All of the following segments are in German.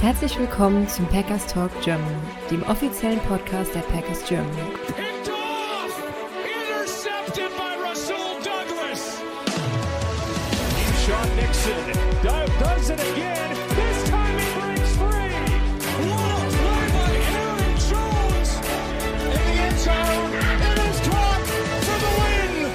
Herzlich willkommen zum Packers Talk Germany, dem offiziellen Podcast der Packers Germany. Picked off! Intercepted by Rasul Douglas! Sean Nixon do- does it again. This time he breaks free! What a play by Aaron Jones! In the end zone, it is caught for the win!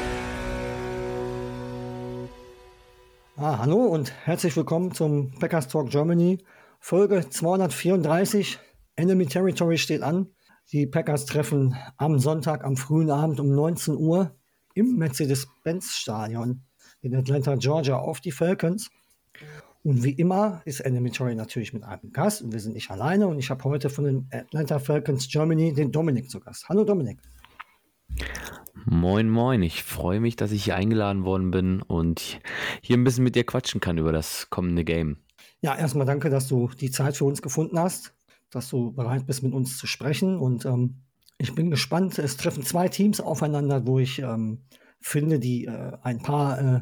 Ah, hallo und herzlich willkommen zum Packers Talk Germany. Folge 234. Enemy Territory steht an. Die Packers treffen am Sonntag am frühen Abend um 19 Uhr im Mercedes-Benz-Stadion in Atlanta, Georgia auf die Falcons. Und wie immer ist Enemy Territory natürlich mit einem Gast und wir sind nicht alleine. Und ich habe heute von den Atlanta Falcons Germany den Dominik zu Gast. Hallo Dominik. Moin, moin. Ich freue mich, dass ich hier eingeladen worden bin und hier ein bisschen mit dir quatschen kann über das kommende Game. Ja, erstmal danke, dass du die Zeit für uns gefunden hast, dass du bereit bist, mit uns zu sprechen. Und ähm, ich bin gespannt. Es treffen zwei Teams aufeinander, wo ich ähm, finde, die äh, ein paar äh,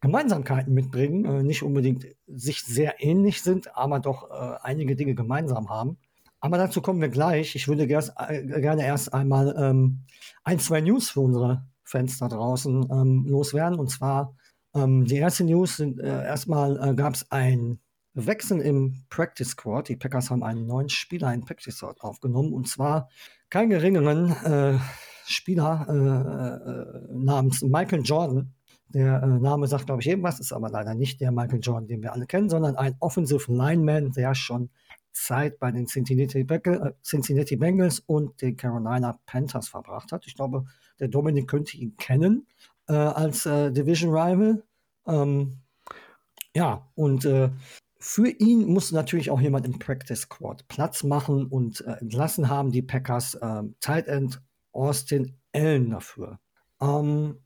Gemeinsamkeiten mitbringen. Äh, nicht unbedingt sich sehr ähnlich sind, aber doch äh, einige Dinge gemeinsam haben. Aber dazu kommen wir gleich. Ich würde gers- äh, gerne erst einmal ähm, ein, zwei News für unsere Fans da draußen ähm, loswerden. Und zwar ähm, die erste News sind äh, erstmal äh, gab es ein Wechsel im Practice Squad. Die Packers haben einen neuen Spieler in Practice Squad aufgenommen und zwar keinen geringeren äh, Spieler äh, äh, namens Michael Jordan. Der äh, Name sagt, glaube ich, irgendwas, ist aber leider nicht der Michael Jordan, den wir alle kennen, sondern ein Offensive Lineman, der schon Zeit bei den Cincinnati, Bengals, äh, Cincinnati Bengals und den Carolina Panthers verbracht hat. Ich glaube, der Dominik könnte ihn kennen äh, als Division Rival. Ähm, ja, und äh, für ihn muss natürlich auch jemand im Practice Squad Platz machen und äh, entlassen haben die Packers ähm, Tight End Austin Allen dafür. Ähm,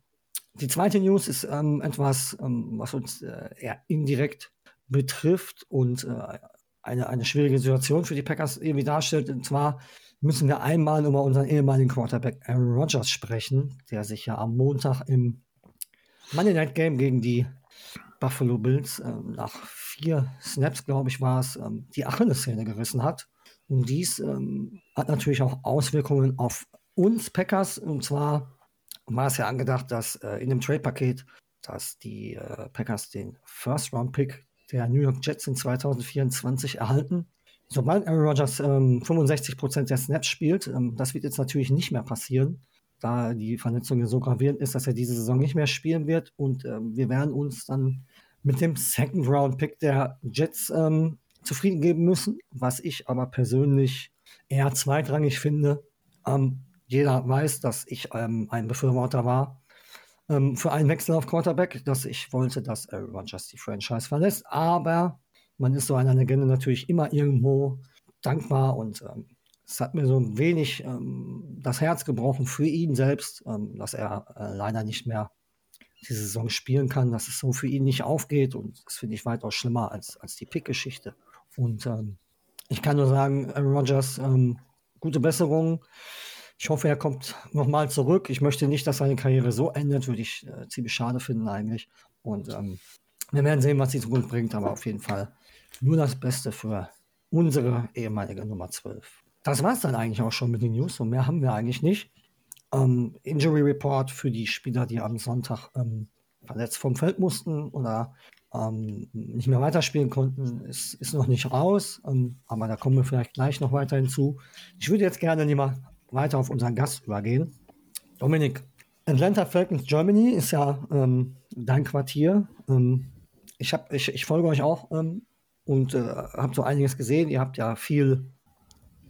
die zweite News ist ähm, etwas, ähm, was uns äh, eher indirekt betrifft und äh, eine, eine schwierige Situation für die Packers irgendwie darstellt. Und zwar müssen wir einmal über unseren ehemaligen Quarterback Aaron Rodgers sprechen, der sich ja am Montag im Monday Night Game gegen die Buffalo Bills ähm, nach vier Snaps, glaube ich, war es, ähm, die Achillessehne gerissen hat. Und dies ähm, hat natürlich auch Auswirkungen auf uns Packers. Und zwar war es ja angedacht, dass äh, in dem Trade-Paket, dass die äh, Packers den First-Round-Pick der New York Jets in 2024 erhalten. Sobald Aaron Rodgers ähm, 65% der Snaps spielt, ähm, das wird jetzt natürlich nicht mehr passieren, da die Verletzung ja so gravierend ist, dass er diese Saison nicht mehr spielen wird. Und ähm, wir werden uns dann mit dem Second-Round-Pick der Jets ähm, zufrieden geben müssen, was ich aber persönlich eher zweitrangig finde. Ähm, jeder weiß, dass ich ähm, ein Befürworter war ähm, für einen Wechsel auf Quarterback, dass ich wollte, dass Aaron Rodgers die Franchise verlässt. Aber man ist so einer Legende natürlich immer irgendwo dankbar und ähm, es hat mir so ein wenig ähm, das Herz gebrochen für ihn selbst, dass er äh, leider nicht mehr diese Saison spielen kann, dass es so für ihn nicht aufgeht und das finde ich weitaus schlimmer als, als die Pick-Geschichte. Und ähm, ich kann nur sagen, Aaron Rodgers, ähm, gute Besserung. Ich hoffe, er kommt nochmal zurück. Ich möchte nicht, dass seine Karriere so endet, würde ich äh, ziemlich schade finden eigentlich. Und ähm, wir werden sehen, was die Zukunft bringt, aber auf jeden Fall nur das Beste für unsere ehemalige Nummer 12. Das war es dann eigentlich auch schon mit den News und mehr haben wir eigentlich nicht. Ähm, Injury Report für die Spieler, die am Sonntag ähm, verletzt vom Feld mussten oder ähm, nicht mehr weiterspielen konnten, ist, ist noch nicht raus. Ähm, aber da kommen wir vielleicht gleich noch weiter hinzu. Ich würde jetzt gerne lieber weiter auf unseren Gast übergehen. Dominik, Atlanta Falcons Germany ist ja ähm, dein Quartier. Ähm, ich, hab, ich, ich folge euch auch und äh, habe so einiges gesehen. Ihr habt ja viel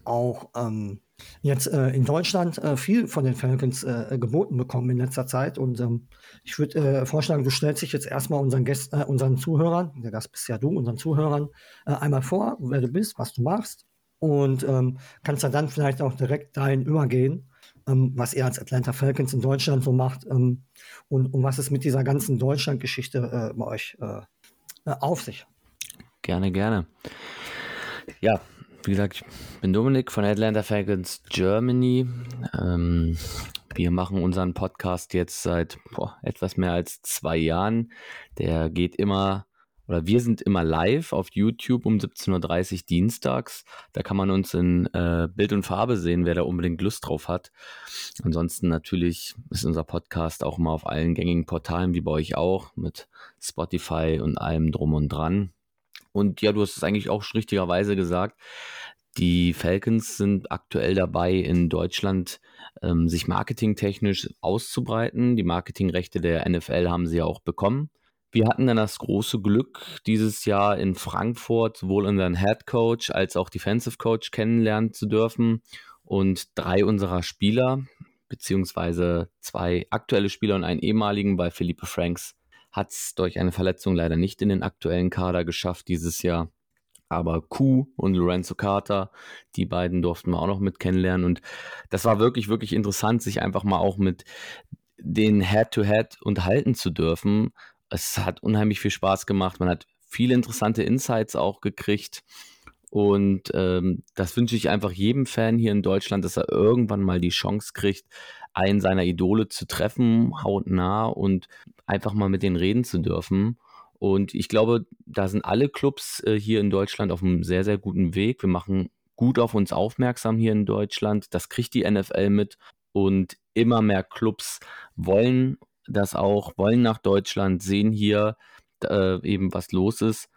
auch ähm, jetzt äh, in Deutschland äh, viel von den Falcons äh, geboten bekommen in letzter Zeit. Und ähm, ich würde äh, vorschlagen, du stellst dich jetzt erstmal unseren, Gäst, äh, unseren Zuhörern, der Gast bist ja du, unseren Zuhörern äh, einmal vor, wer du bist, was du machst. Und ähm, kannst dann vielleicht auch direkt dahin übergehen, ähm, was ihr als Atlanta Falcons in Deutschland so macht ähm, und, und was es mit dieser ganzen Deutschland-Geschichte bei euch auf sich. Gerne, gerne. Ja, wie gesagt, ich bin Dominik von Atlanta Falcons Germany. Ähm, wir machen unseren Podcast jetzt seit boah, etwas mehr als zwei Jahren. Der geht immer oder wir sind immer live auf YouTube um 17.30 Uhr dienstags. Da kann man uns in äh, Bild und Farbe sehen, wer da unbedingt Lust drauf hat. Ansonsten natürlich ist unser Podcast auch immer auf allen gängigen Portalen, wie bei euch auch, mit Spotify und allem drum und dran. Und ja, du hast es eigentlich auch richtigerweise gesagt. Die Falcons sind aktuell dabei, in Deutschland ähm, sich marketingtechnisch auszubreiten. Die Marketingrechte der NFL haben sie ja auch bekommen. Wir hatten dann das große Glück, dieses Jahr in Frankfurt sowohl unseren Head Coach als auch Defensive Coach kennenlernen zu dürfen. Und drei unserer Spieler, beziehungsweise zwei aktuelle Spieler und einen ehemaligen bei Philippe Franks, hat es durch eine Verletzung leider nicht in den aktuellen Kader geschafft dieses Jahr. Aber Q und Lorenzo Carter, die beiden durften wir auch noch mit kennenlernen. Und das war wirklich, wirklich interessant, sich einfach mal auch mit den Head-to-Head -Head unterhalten zu dürfen. Es hat unheimlich viel Spaß gemacht. Man hat viele interessante Insights auch gekriegt. Und ähm, das wünsche ich einfach jedem Fan hier in Deutschland, dass er irgendwann mal die Chance kriegt, einen seiner Idole zu treffen, hautnah und einfach mal mit denen reden zu dürfen. Und ich glaube, da sind alle Clubs äh, hier in Deutschland auf einem sehr, sehr guten Weg. Wir machen gut auf uns aufmerksam hier in Deutschland. Das kriegt die NFL mit. Und immer mehr Clubs wollen das auch, wollen nach Deutschland, sehen hier äh, eben, was los ist.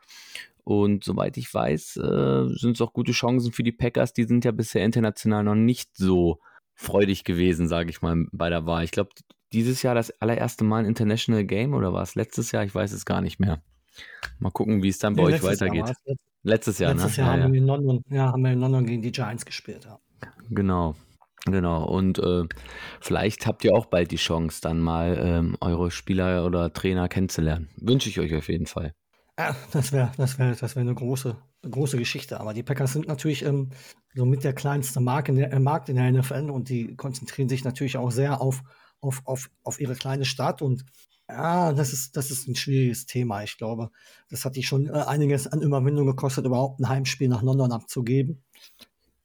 Und soweit ich weiß, äh, sind es auch gute Chancen für die Packers. Die sind ja bisher international noch nicht so freudig gewesen, sage ich mal, bei der Wahl. Ich glaube, dieses Jahr das allererste Mal ein International Game oder war es letztes Jahr? Ich weiß es gar nicht mehr. Mal gucken, wie es dann bei nee, euch weitergeht. Jahr letztes Jahr, letztes ne? Jahr ja, haben, ja. Wir in London, ja, haben wir in London gegen die Giants gespielt. Ja. Genau. Genau, und äh, vielleicht habt ihr auch bald die Chance, dann mal ähm, eure Spieler oder Trainer kennenzulernen. Wünsche ich euch auf jeden Fall. Ja, das wäre das wär, das wär eine, große, große Geschichte. Aber die Packers sind natürlich ähm, so mit der kleinste Markt in der, äh, Markt in der NFL und die konzentrieren sich natürlich auch sehr auf, auf, auf, auf ihre kleine Stadt. Und ja, das ist, das ist ein schwieriges Thema. Ich glaube, das hat die schon äh, einiges an Überwindung gekostet, überhaupt ein Heimspiel nach London abzugeben.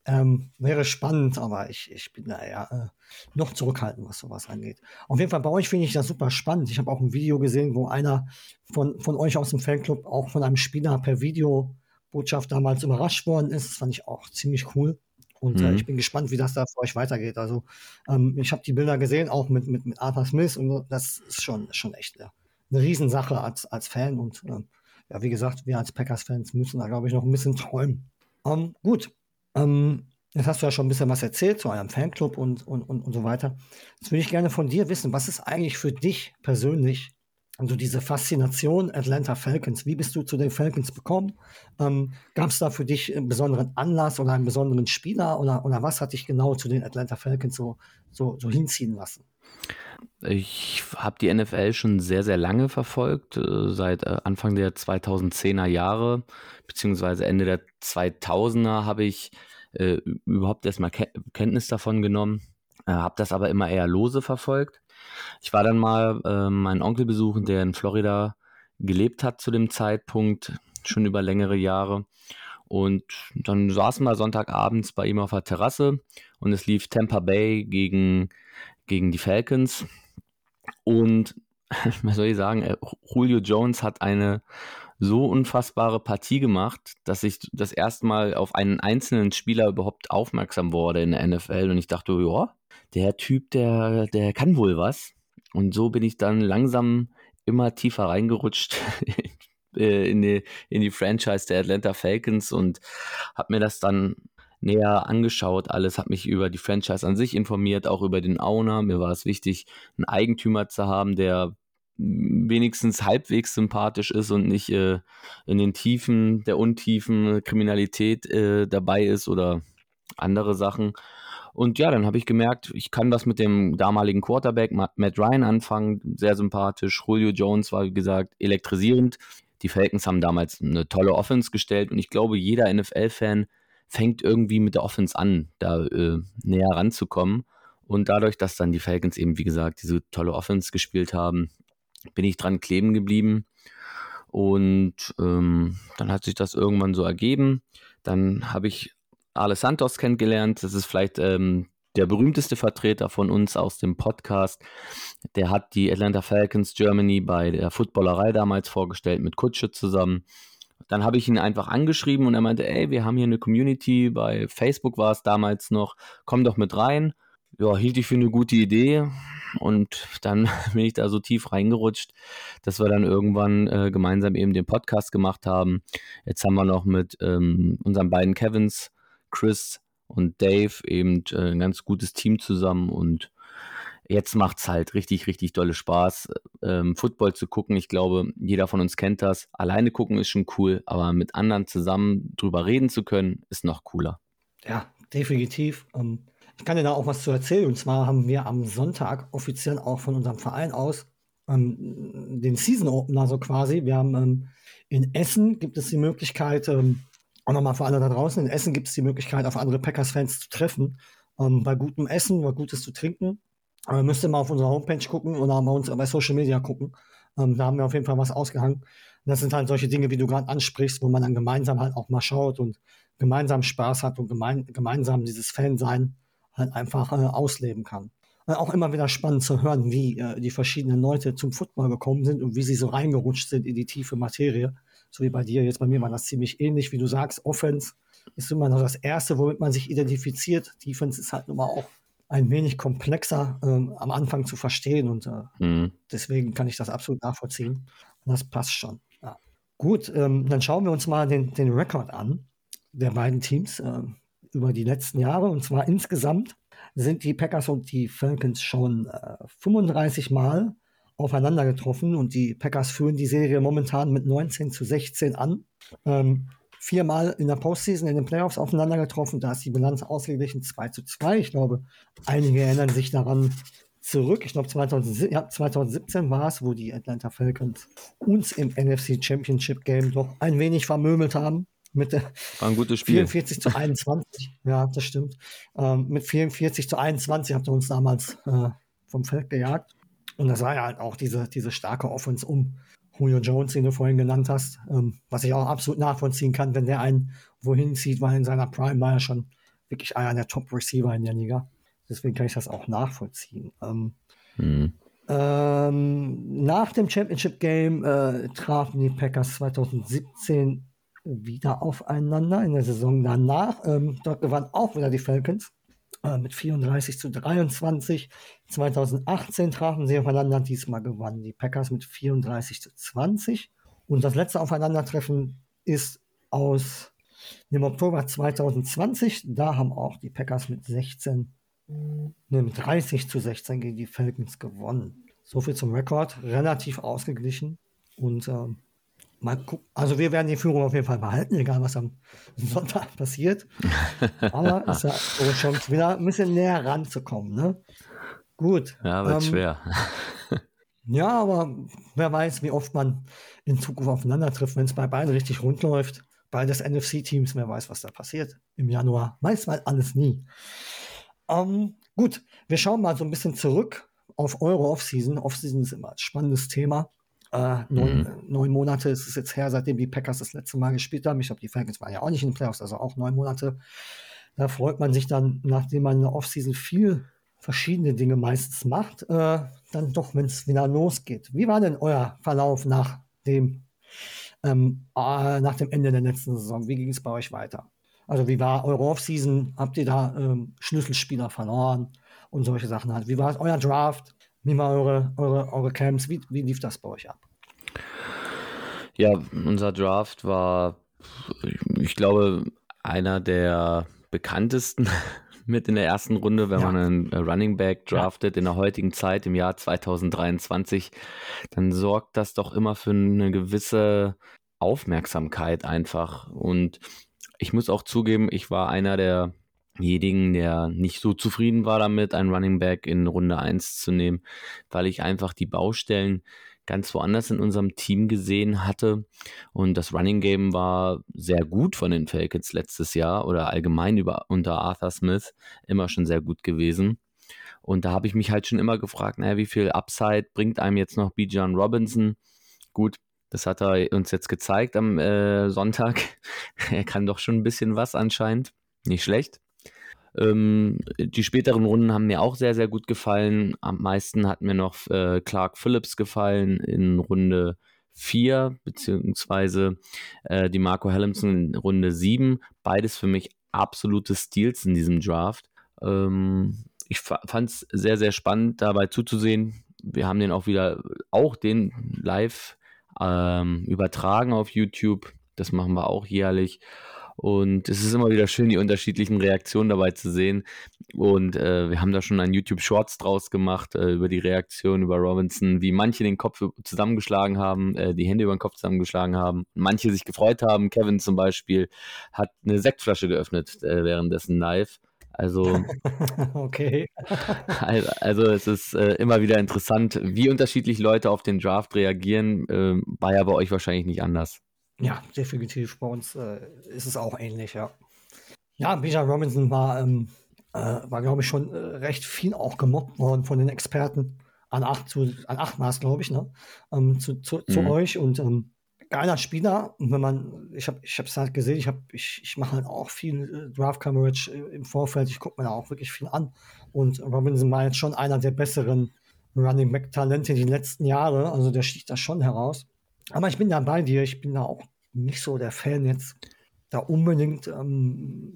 Ähm, wäre spannend, aber ich, ich bin da ja äh, noch zurückhaltend, was sowas angeht. Auf jeden Fall bei euch finde ich das super spannend. Ich habe auch ein Video gesehen, wo einer von, von euch aus dem Fanclub auch von einem Spieler per Videobotschaft damals überrascht worden ist. Das fand ich auch ziemlich cool. Und äh, mhm. äh, ich bin gespannt, wie das da für euch weitergeht. Also ähm, ich habe die Bilder gesehen, auch mit, mit, mit Arthur Smith und das ist schon, schon echt ja, eine Riesensache als, als Fan. Und ähm, ja, wie gesagt, wir als Packers-Fans müssen da, glaube ich, noch ein bisschen träumen. Ähm, gut, ähm, jetzt hast du ja schon ein bisschen was erzählt zu eurem Fanclub und, und, und, und so weiter. Jetzt würde ich gerne von dir wissen, was ist eigentlich für dich persönlich, also diese Faszination Atlanta Falcons, wie bist du zu den Falcons gekommen? Ähm, Gab es da für dich einen besonderen Anlass oder einen besonderen Spieler oder, oder was hat dich genau zu den Atlanta Falcons so, so, so hinziehen lassen? Ich habe die NFL schon sehr, sehr lange verfolgt, äh, seit äh, Anfang der 2010er Jahre, beziehungsweise Ende der 2000er habe ich äh, überhaupt erstmal Ke Kenntnis davon genommen, äh, habe das aber immer eher lose verfolgt. Ich war dann mal äh, meinen Onkel besuchen, der in Florida gelebt hat zu dem Zeitpunkt, schon über längere Jahre. Und dann saßen wir Sonntagabends bei ihm auf der Terrasse und es lief Tampa Bay gegen gegen die Falcons. Und was soll ich sagen, äh, Julio Jones hat eine so unfassbare Partie gemacht, dass ich das erste Mal auf einen einzelnen Spieler überhaupt aufmerksam wurde in der NFL und ich dachte, ja, der Typ, der, der kann wohl was. Und so bin ich dann langsam immer tiefer reingerutscht äh, in die, in die Franchise der Atlanta Falcons und habe mir das dann näher angeschaut, alles, habe mich über die Franchise an sich informiert, auch über den Owner. Mir war es wichtig, einen Eigentümer zu haben, der wenigstens halbwegs sympathisch ist und nicht äh, in den Tiefen der Untiefen Kriminalität äh, dabei ist oder andere Sachen. Und ja, dann habe ich gemerkt, ich kann das mit dem damaligen Quarterback Matt Ryan anfangen, sehr sympathisch. Julio Jones war, wie gesagt, elektrisierend. Die Falcons haben damals eine tolle Offense gestellt und ich glaube, jeder NFL-Fan fängt irgendwie mit der Offense an, da äh, näher ranzukommen. Und dadurch, dass dann die Falcons eben, wie gesagt, diese tolle Offense gespielt haben, bin ich dran kleben geblieben. Und ähm, dann hat sich das irgendwann so ergeben. Dann habe ich Ale Santos kennengelernt. Das ist vielleicht ähm, der berühmteste Vertreter von uns aus dem Podcast. Der hat die Atlanta Falcons Germany bei der Footballerei damals vorgestellt mit Kutsche zusammen. Dann habe ich ihn einfach angeschrieben und er meinte, ey, wir haben hier eine Community, bei Facebook war es damals noch, komm doch mit rein. Ja, hielt ich für eine gute Idee und dann bin ich da so tief reingerutscht, dass wir dann irgendwann äh, gemeinsam eben den Podcast gemacht haben. Jetzt haben wir noch mit ähm, unseren beiden Kevins, Chris und Dave, eben äh, ein ganz gutes Team zusammen und jetzt macht es halt richtig, richtig dolle Spaß, ähm, Football zu gucken. Ich glaube, jeder von uns kennt das. Alleine gucken ist schon cool, aber mit anderen zusammen drüber reden zu können, ist noch cooler. Ja, definitiv. Ähm, ich kann dir da auch was zu erzählen. Und zwar haben wir am Sonntag offiziell auch von unserem Verein aus ähm, den Season Opener so quasi. Wir haben ähm, in Essen gibt es die Möglichkeit, ähm, auch nochmal für alle da draußen, in Essen gibt es die Möglichkeit, auf andere Packers-Fans zu treffen. Ähm, bei gutem Essen, bei Gutes zu trinken. Aber müsst ihr mal auf unserer Homepage gucken oder bei uns bei Social Media gucken. Ähm, da haben wir auf jeden Fall was ausgehangen. Und das sind halt solche Dinge, wie du gerade ansprichst, wo man dann gemeinsam halt auch mal schaut und gemeinsam Spaß hat und gemein, gemeinsam dieses Fan-Sein halt einfach äh, ausleben kann. Äh, auch immer wieder spannend zu hören, wie äh, die verschiedenen Leute zum Football gekommen sind und wie sie so reingerutscht sind in die tiefe Materie. So wie bei dir jetzt, bei mir war das ziemlich ähnlich, wie du sagst. Offense ist immer noch das Erste, womit man sich identifiziert. Defense ist halt nun mal auch ein wenig komplexer ähm, am Anfang zu verstehen und äh, mhm. deswegen kann ich das absolut nachvollziehen. Und das passt schon. Ja. Gut, ähm, dann schauen wir uns mal den, den Rekord an der beiden Teams äh, über die letzten Jahre. Und zwar insgesamt sind die Packers und die Falcons schon äh, 35 Mal aufeinander getroffen und die Packers führen die Serie momentan mit 19 zu 16 an. Ähm, viermal in der Postseason in den Playoffs aufeinander getroffen. Da ist die Bilanz ausgeglichen 2 zu 2. Ich glaube, einige erinnern sich daran zurück. Ich glaube, 2017, ja, 2017 war es, wo die Atlanta Falcons uns im NFC Championship Game doch ein wenig vermöbelt haben. Mit war ein gutes Spiel. 44 zu 21. ja, das stimmt. Ähm, mit 44 zu 21 habt ihr uns damals äh, vom Feld gejagt. Und das war ja halt auch diese, diese starke Offense um Julio Jones, den du vorhin genannt hast, ähm, was ich auch absolut nachvollziehen kann, wenn der einen wohin zieht, weil in seiner Prime war er schon wirklich einer der Top-Receiver in der Liga. Deswegen kann ich das auch nachvollziehen. Ähm, mhm. ähm, nach dem Championship Game äh, trafen die Packers 2017 wieder aufeinander in der Saison danach. Ähm, dort gewannen auch wieder die Falcons äh, mit 34 zu 23. 2018 trafen sie aufeinander, diesmal gewannen die Packers mit 34 zu 20. Und das letzte Aufeinandertreffen ist aus dem Oktober 2020. Da haben auch die Packers mit 16, ne, mit 30 zu 16 gegen die Falcons gewonnen. So viel zum Rekord. Relativ ausgeglichen. Und ähm, mal. Also wir werden die Führung auf jeden Fall behalten, egal was am Sonntag passiert. Aber es ist ja Chance, wieder ein bisschen näher ranzukommen. Ne? Gut. Ja, wird ähm, schwer. ja, aber wer weiß, wie oft man in Zukunft aufeinander trifft, wenn es bei beiden richtig rund läuft. Beides NFC-Teams, wer weiß, was da passiert im Januar. Weiß man alles nie. Ähm, gut, wir schauen mal so ein bisschen zurück auf eure Offseason. Offseason ist immer ein spannendes Thema. Äh, neun, mhm. neun, Monate ist es jetzt her, seitdem die Packers das letzte Mal gespielt haben. Ich glaube, die Falcons waren ja auch nicht in den Playoffs, also auch neun Monate. Da freut man sich dann, nachdem man in der Offseason viel verschiedene Dinge meistens macht, äh, dann doch, wenn es wieder losgeht. Wie war denn euer Verlauf nach dem, ähm, äh, nach dem Ende der letzten Saison? Wie ging es bei euch weiter? Also wie war eure Offseason? Habt ihr da ähm, Schlüsselspieler verloren und solche Sachen halt? Wie war euer Draft? Wie war eure, eure, eure Camps? Wie, wie lief das bei euch ab? Ja, unser Draft war, ich glaube, einer der bekanntesten mit in der ersten Runde, wenn ja. man einen Running Back draftet ja. in der heutigen Zeit im Jahr 2023, dann sorgt das doch immer für eine gewisse Aufmerksamkeit einfach. Und ich muss auch zugeben, ich war einer der denjenigen, der nicht so zufrieden war damit, einen Running Back in Runde 1 zu nehmen, weil ich einfach die Baustellen ganz woanders in unserem Team gesehen hatte. Und das Running Game war sehr gut von den Falcons letztes Jahr oder allgemein über, unter Arthur Smith immer schon sehr gut gewesen. Und da habe ich mich halt schon immer gefragt, naja, wie viel Upside bringt einem jetzt noch Bijan Robinson? Gut, das hat er uns jetzt gezeigt am äh, Sonntag. er kann doch schon ein bisschen was anscheinend. Nicht schlecht. Ähm, die späteren Runden haben mir auch sehr, sehr gut gefallen. Am meisten hat mir noch äh, Clark Phillips gefallen in Runde 4, beziehungsweise äh, die Marco Hellemson in Runde 7. Beides für mich absolute Steals in diesem Draft. Ähm, ich fand es sehr, sehr spannend, dabei zuzusehen. Wir haben den auch wieder, auch den live ähm, übertragen auf YouTube. Das machen wir auch jährlich. Und es ist immer wieder schön, die unterschiedlichen Reaktionen dabei zu sehen. Und äh, wir haben da schon ein YouTube Shorts draus gemacht äh, über die Reaktion über Robinson, wie manche den Kopf zusammengeschlagen haben, äh, die Hände über den Kopf zusammengeschlagen haben, manche sich gefreut haben. Kevin zum Beispiel hat eine Sektflasche geöffnet äh, währenddessen live. Also, okay. also, also, es ist äh, immer wieder interessant, wie unterschiedlich Leute auf den Draft reagieren. Äh, war ja bei euch wahrscheinlich nicht anders. Ja, definitiv. Bei uns äh, ist es auch ähnlich, ja. Ja, Bijan Robinson war, ähm, äh, war glaube ich, schon äh, recht viel auch gemobbt worden von den Experten. An acht, zu, an acht Maß, glaube ich, ne? Ähm, zu, zu, mhm. zu, euch und ähm, geiler Spieler. Und wenn man, ich habe ich es halt gesehen, ich, ich, ich mache halt auch viel äh, Draft Coverage äh, im Vorfeld. Ich gucke mir da auch wirklich viel an. Und Robinson war jetzt schon einer der besseren Running Back Talente die letzten Jahre. Also der sticht da schon heraus. Aber ich bin da bei dir. Ich bin da auch nicht so der Fan jetzt, da unbedingt ähm,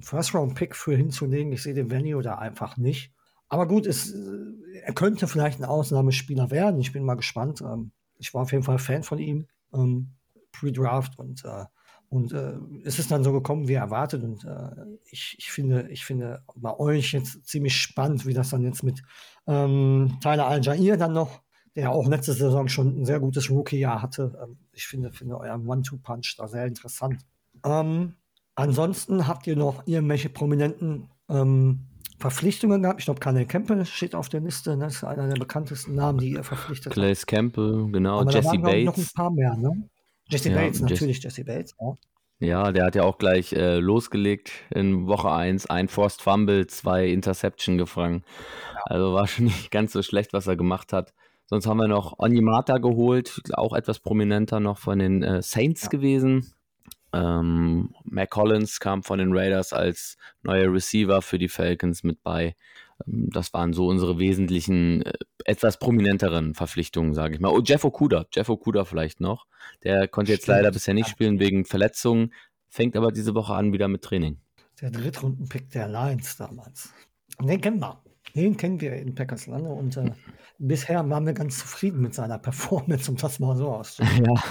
First-Round-Pick für hinzulegen. Ich sehe den Value da einfach nicht. Aber gut, es, äh, er könnte vielleicht ein Ausnahmespieler werden. Ich bin mal gespannt. Ähm, ich war auf jeden Fall Fan von ihm, ähm, Pre-Draft und äh, und äh, es ist dann so gekommen, wie erwartet. Und äh, ich, ich, finde, ich finde bei euch jetzt ziemlich spannend, wie das dann jetzt mit ähm, Tyler Al-Jair dann noch der auch letzte Saison schon ein sehr gutes Rookie-Jahr hatte. Ähm, ich finde, finde euren One-Two-Punch da sehr interessant. Ähm, ansonsten habt ihr noch irgendwelche prominenten ähm, Verpflichtungen gehabt. Ich glaube, Kanel Campbell steht auf der Liste. Ne? Das ist einer der bekanntesten Namen, die ihr verpflichtet Clay habt. Campbell, genau. Aber Jesse da waren, Bates. noch ein paar mehr, ne? Jesse ja, Bates, natürlich Jesse Bates. Ja. Ja, der hat ja auch gleich äh, losgelegt in Woche 1. Ein Forced Fumble, zwei Interception gefangen. Also war schon nicht ganz so schlecht, was er gemacht hat. Sonst haben wir noch Onyemata geholt, auch etwas prominenter noch von den äh, Saints ja. gewesen. Ähm, Mac Collins kam von den Raiders als neuer Receiver für die Falcons mit bei. Ähm, das waren so unsere wesentlichen, äh, etwas prominenteren Verpflichtungen, sage ich mal. Oh, Jeff Okuda, Jeff Okuda vielleicht noch. Der konnte jetzt Stimmt. leider bisher nicht spielen wegen Verletzungen, fängt aber diese Woche an wieder mit Training. Der Drittrunden-Pick der Lions damals. Den kennen wir. Den kennen wir in Packers lange und äh, bisher waren wir ganz zufrieden mit seiner Performance, um das mal so auszudrücken. Ja.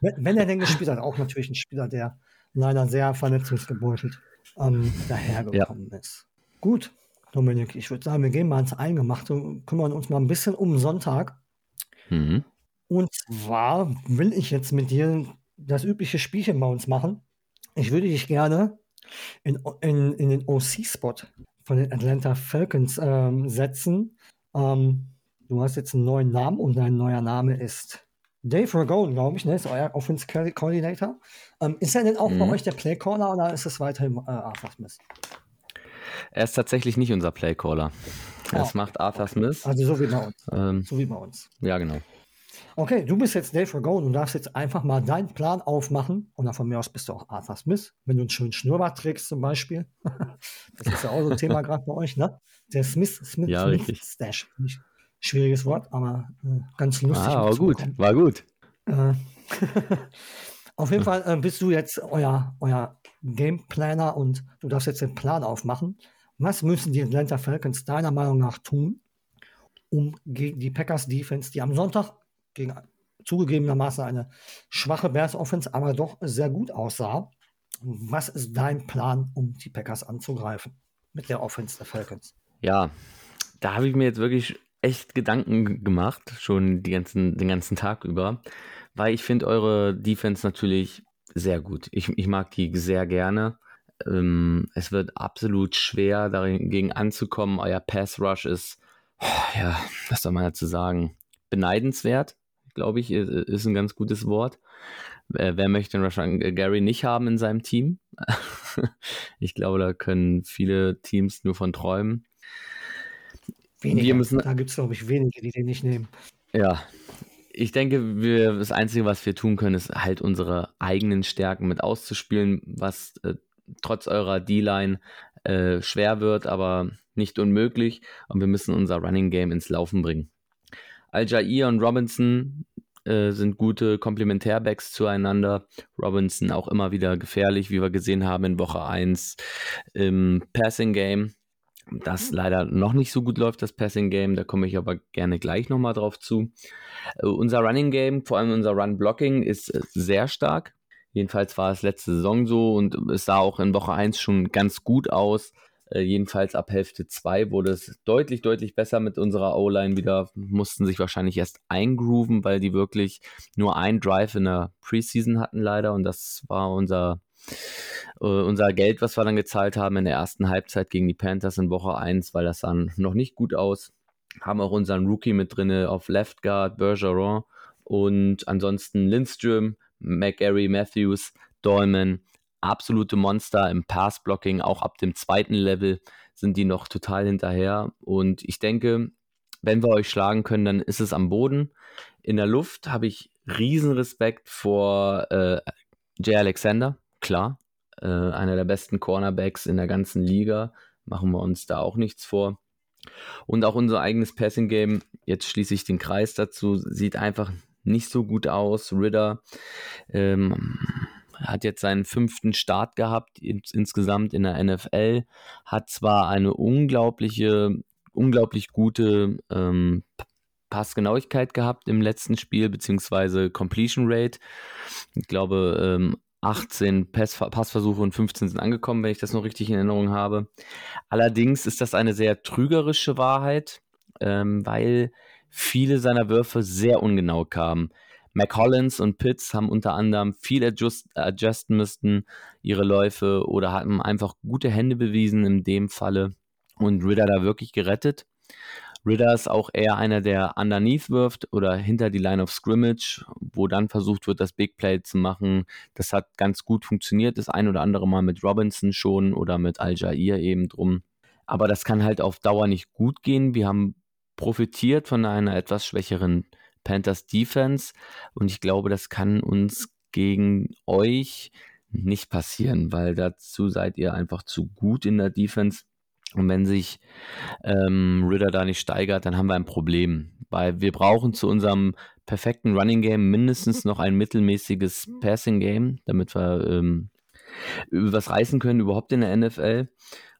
Wenn, wenn, er denn gespielt hat, auch natürlich ein Spieler, der leider sehr verletzungsgebeutelt ähm, dahergekommen ja. ist. Gut, Dominik, ich würde sagen, wir gehen mal ins Eingemachte und kümmern uns mal ein bisschen um Sonntag. Mhm. Und zwar will ich jetzt mit dir das übliche Spielchen bei uns machen. Ich würde dich gerne in, in, in den OC-Spot von den Atlanta Falcons ähm, setzen. Ähm, du hast jetzt einen neuen Namen und dein neuer Name ist Dave Ragone, glaube ich, ne? ist euer Offense Coordinator. Ähm, ist er denn auch mhm. bei euch der Playcaller oder ist es weiterhin äh, Arthur Smith? Er ist tatsächlich nicht unser Playcaller. Das oh. macht Arthur Smith. Also so wie bei uns. Ähm, so wie bei uns. Ja, genau. Okay, du bist jetzt Dave Ragone und darfst jetzt einfach mal deinen Plan aufmachen. Und von mir aus bist du auch Arthur Smith, wenn du einen schönen Schnurrbart trägst zum Beispiel. das ist ja auch so ein Thema gerade bei euch, ne? Der Smith, Smith, ja, Smith richtig. Stash. Schwieriges Wort, aber äh, ganz lustig. Ah, war gut, war gut. Äh, auf jeden Fall äh, bist du jetzt euer, euer Gameplaner und du darfst jetzt den Plan aufmachen. Was müssen die Atlanta Falcons deiner Meinung nach tun, um gegen die Packers Defense, die am Sonntag gegen zugegebenermaßen eine schwache Bears Offense, aber doch sehr gut aussah. Was ist dein Plan, um die Packers anzugreifen mit der Offense der Falcons? Ja, da habe ich mir jetzt wirklich echt Gedanken gemacht, schon ganzen, den ganzen Tag über, weil ich finde eure Defense natürlich sehr gut. Ich, ich mag die sehr gerne. Ähm, es wird absolut schwer, dagegen anzukommen. Euer Pass Rush ist, ja, was soll man dazu sagen, beneidenswert, glaube ich, ist ein ganz gutes Wort. Wer möchte den Rashan Gary nicht haben in seinem Team? ich glaube, da können viele Teams nur von träumen. Wenige. Wir müssen, da gibt es, glaube ich, wenige, die den nicht nehmen. Ja, ich denke, wir, das Einzige, was wir tun können, ist halt unsere eigenen Stärken mit auszuspielen, was äh, trotz eurer D-Line äh, schwer wird, aber nicht unmöglich. Und wir müssen unser Running Game ins Laufen bringen. Al-Jair und Robinson äh, sind gute Komplementärbacks zueinander. Robinson auch immer wieder gefährlich, wie wir gesehen haben in Woche 1 im Passing Game. Das leider noch nicht so gut läuft, das Passing Game. Da komme ich aber gerne gleich nochmal drauf zu. Uh, unser Running Game, vor allem unser Run Blocking, ist äh, sehr stark. Jedenfalls war es letzte Saison so und es sah auch in Woche 1 schon ganz gut aus. Äh, jedenfalls ab Hälfte 2 wurde es deutlich, deutlich besser mit unserer O-Line wieder. Mussten sich wahrscheinlich erst eingrooven, weil die wirklich nur ein Drive in der Preseason hatten leider. Und das war unser, äh, unser Geld, was wir dann gezahlt haben in der ersten Halbzeit gegen die Panthers in Woche 1, weil das sah noch nicht gut aus. Haben auch unseren Rookie mit drin auf Left Guard, Bergeron. Und ansonsten Lindström, McGarry, Matthews, Dolman absolute Monster im Pass-Blocking, auch ab dem zweiten Level sind die noch total hinterher. Und ich denke, wenn wir euch schlagen können, dann ist es am Boden. In der Luft habe ich riesen Respekt vor äh, Jay Alexander, klar. Äh, einer der besten Cornerbacks in der ganzen Liga. Machen wir uns da auch nichts vor. Und auch unser eigenes Passing-Game, jetzt schließe ich den Kreis dazu, sieht einfach nicht so gut aus. Ritter ähm, hat jetzt seinen fünften Start gehabt ins, insgesamt in der NFL, hat zwar eine unglaubliche, unglaublich gute ähm, Passgenauigkeit gehabt im letzten Spiel, beziehungsweise Completion Rate. Ich glaube, ähm, 18 Pass Passversuche und 15 sind angekommen, wenn ich das noch richtig in Erinnerung habe. Allerdings ist das eine sehr trügerische Wahrheit, ähm, weil viele seiner Würfe sehr ungenau kamen. McCollins und Pitts haben unter anderem viel adjust, adjusten müssten, ihre Läufe oder hatten einfach gute Hände bewiesen in dem Falle und Ritter da wirklich gerettet. Ritter ist auch eher einer, der underneath wirft oder hinter die Line of Scrimmage, wo dann versucht wird, das Big Play zu machen. Das hat ganz gut funktioniert, das ein oder andere Mal mit Robinson schon oder mit Al-Jair eben drum. Aber das kann halt auf Dauer nicht gut gehen. Wir haben profitiert von einer etwas schwächeren Panthers Defense und ich glaube, das kann uns gegen euch nicht passieren, weil dazu seid ihr einfach zu gut in der Defense. Und wenn sich ähm, Ritter da nicht steigert, dann haben wir ein Problem, weil wir brauchen zu unserem perfekten Running Game mindestens noch ein mittelmäßiges Passing Game, damit wir ähm, was reißen können überhaupt in der NFL.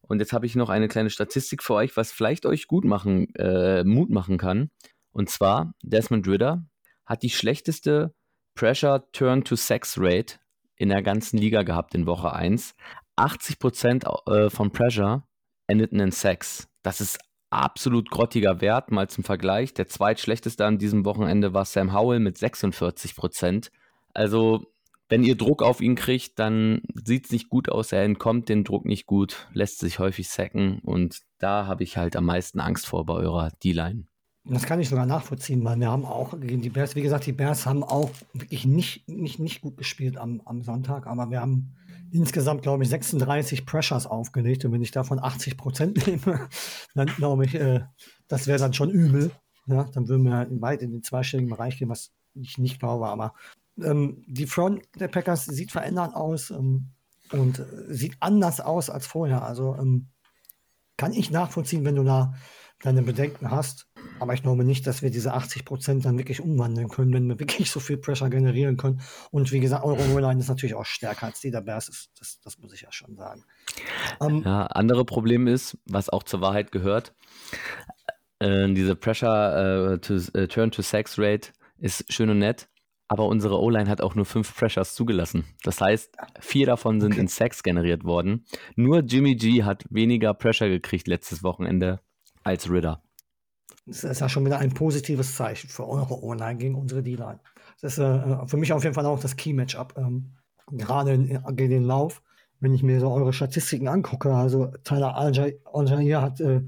Und jetzt habe ich noch eine kleine Statistik für euch, was vielleicht euch gut machen, äh, Mut machen kann. Und zwar, Desmond Ritter hat die schlechteste Pressure Turn to Sex Rate in der ganzen Liga gehabt in Woche 1. 80% äh, von Pressure endeten in Sex. Das ist absolut grottiger Wert, mal zum Vergleich. Der zweitschlechteste an diesem Wochenende war Sam Howell mit 46%. Also, wenn ihr Druck auf ihn kriegt, dann sieht es nicht gut aus. Er entkommt den Druck nicht gut, lässt sich häufig sacken und da habe ich halt am meisten Angst vor bei eurer D-Line. Das kann ich sogar nachvollziehen, weil wir haben auch gegen die Bears, wie gesagt, die Bears haben auch wirklich nicht, nicht, nicht gut gespielt am, am Sonntag, aber wir haben insgesamt, glaube ich, 36 Pressures aufgelegt und wenn ich davon 80 Prozent nehme, dann glaube ich, äh, das wäre dann schon übel. Ja, dann würden wir weit in den zweistelligen Bereich gehen, was ich nicht glaube, aber ähm, die Front der Packers sieht verändert aus ähm, und äh, sieht anders aus als vorher. Also ähm, kann ich nachvollziehen, wenn du da deine Bedenken hast. Aber ich glaube nicht, dass wir diese 80 Prozent dann wirklich umwandeln können, wenn wir wirklich so viel Pressure generieren können. Und wie gesagt, eure O-Line ist natürlich auch stärker als die der Bears. Das, das muss ich ja schon sagen. Ähm, ja, andere Problem ist, was auch zur Wahrheit gehört, äh, diese Pressure äh, to, uh, Turn to Sex Rate ist schön und nett. Aber unsere O-Line hat auch nur fünf Pressures zugelassen. Das heißt, vier davon sind okay. in Sex generiert worden. Nur Jimmy G hat weniger Pressure gekriegt letztes Wochenende als Ritter. Das ist ja schon wieder ein positives Zeichen für eure O-Line gegen unsere D-Line. Das ist äh, für mich auf jeden Fall auch das Key-Matchup. Ähm, gerade gegen den Lauf, wenn ich mir so eure Statistiken angucke. Also Tyler Aljair hat äh,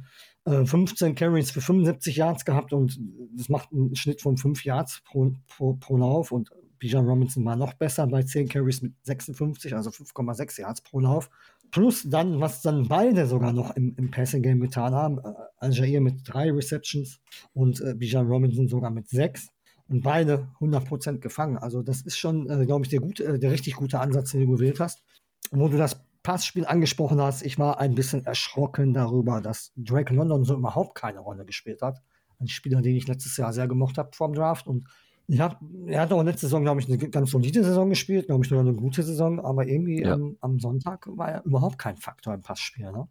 15 äh, Carries für 75 Yards gehabt und das macht einen Schnitt von 5 Yards pro, pro, pro Lauf und Bijan Robinson war noch besser bei 10 Carries mit 56, also 5,6 Yards pro Lauf. Plus dann, was dann beide sogar noch im, im Passing Game getan haben. Äh, Al-Jair mit drei Receptions und äh, Bijan Robinson sogar mit sechs. Und beide 100% gefangen. Also, das ist schon, äh, glaube ich, der, gut, äh, der richtig gute Ansatz, den du gewählt hast. Wo du das Passspiel angesprochen hast, ich war ein bisschen erschrocken darüber, dass Drake London so überhaupt keine Rolle gespielt hat. Ein Spieler, den ich letztes Jahr sehr gemocht habe vom Draft. Und hab, er hat auch letzte Saison, glaube ich, eine ganz solide Saison gespielt, glaube ich, nur eine gute Saison, aber irgendwie Ja. ähm, am Sonntag war er überhaupt kein Faktor im Passspiel. Ne?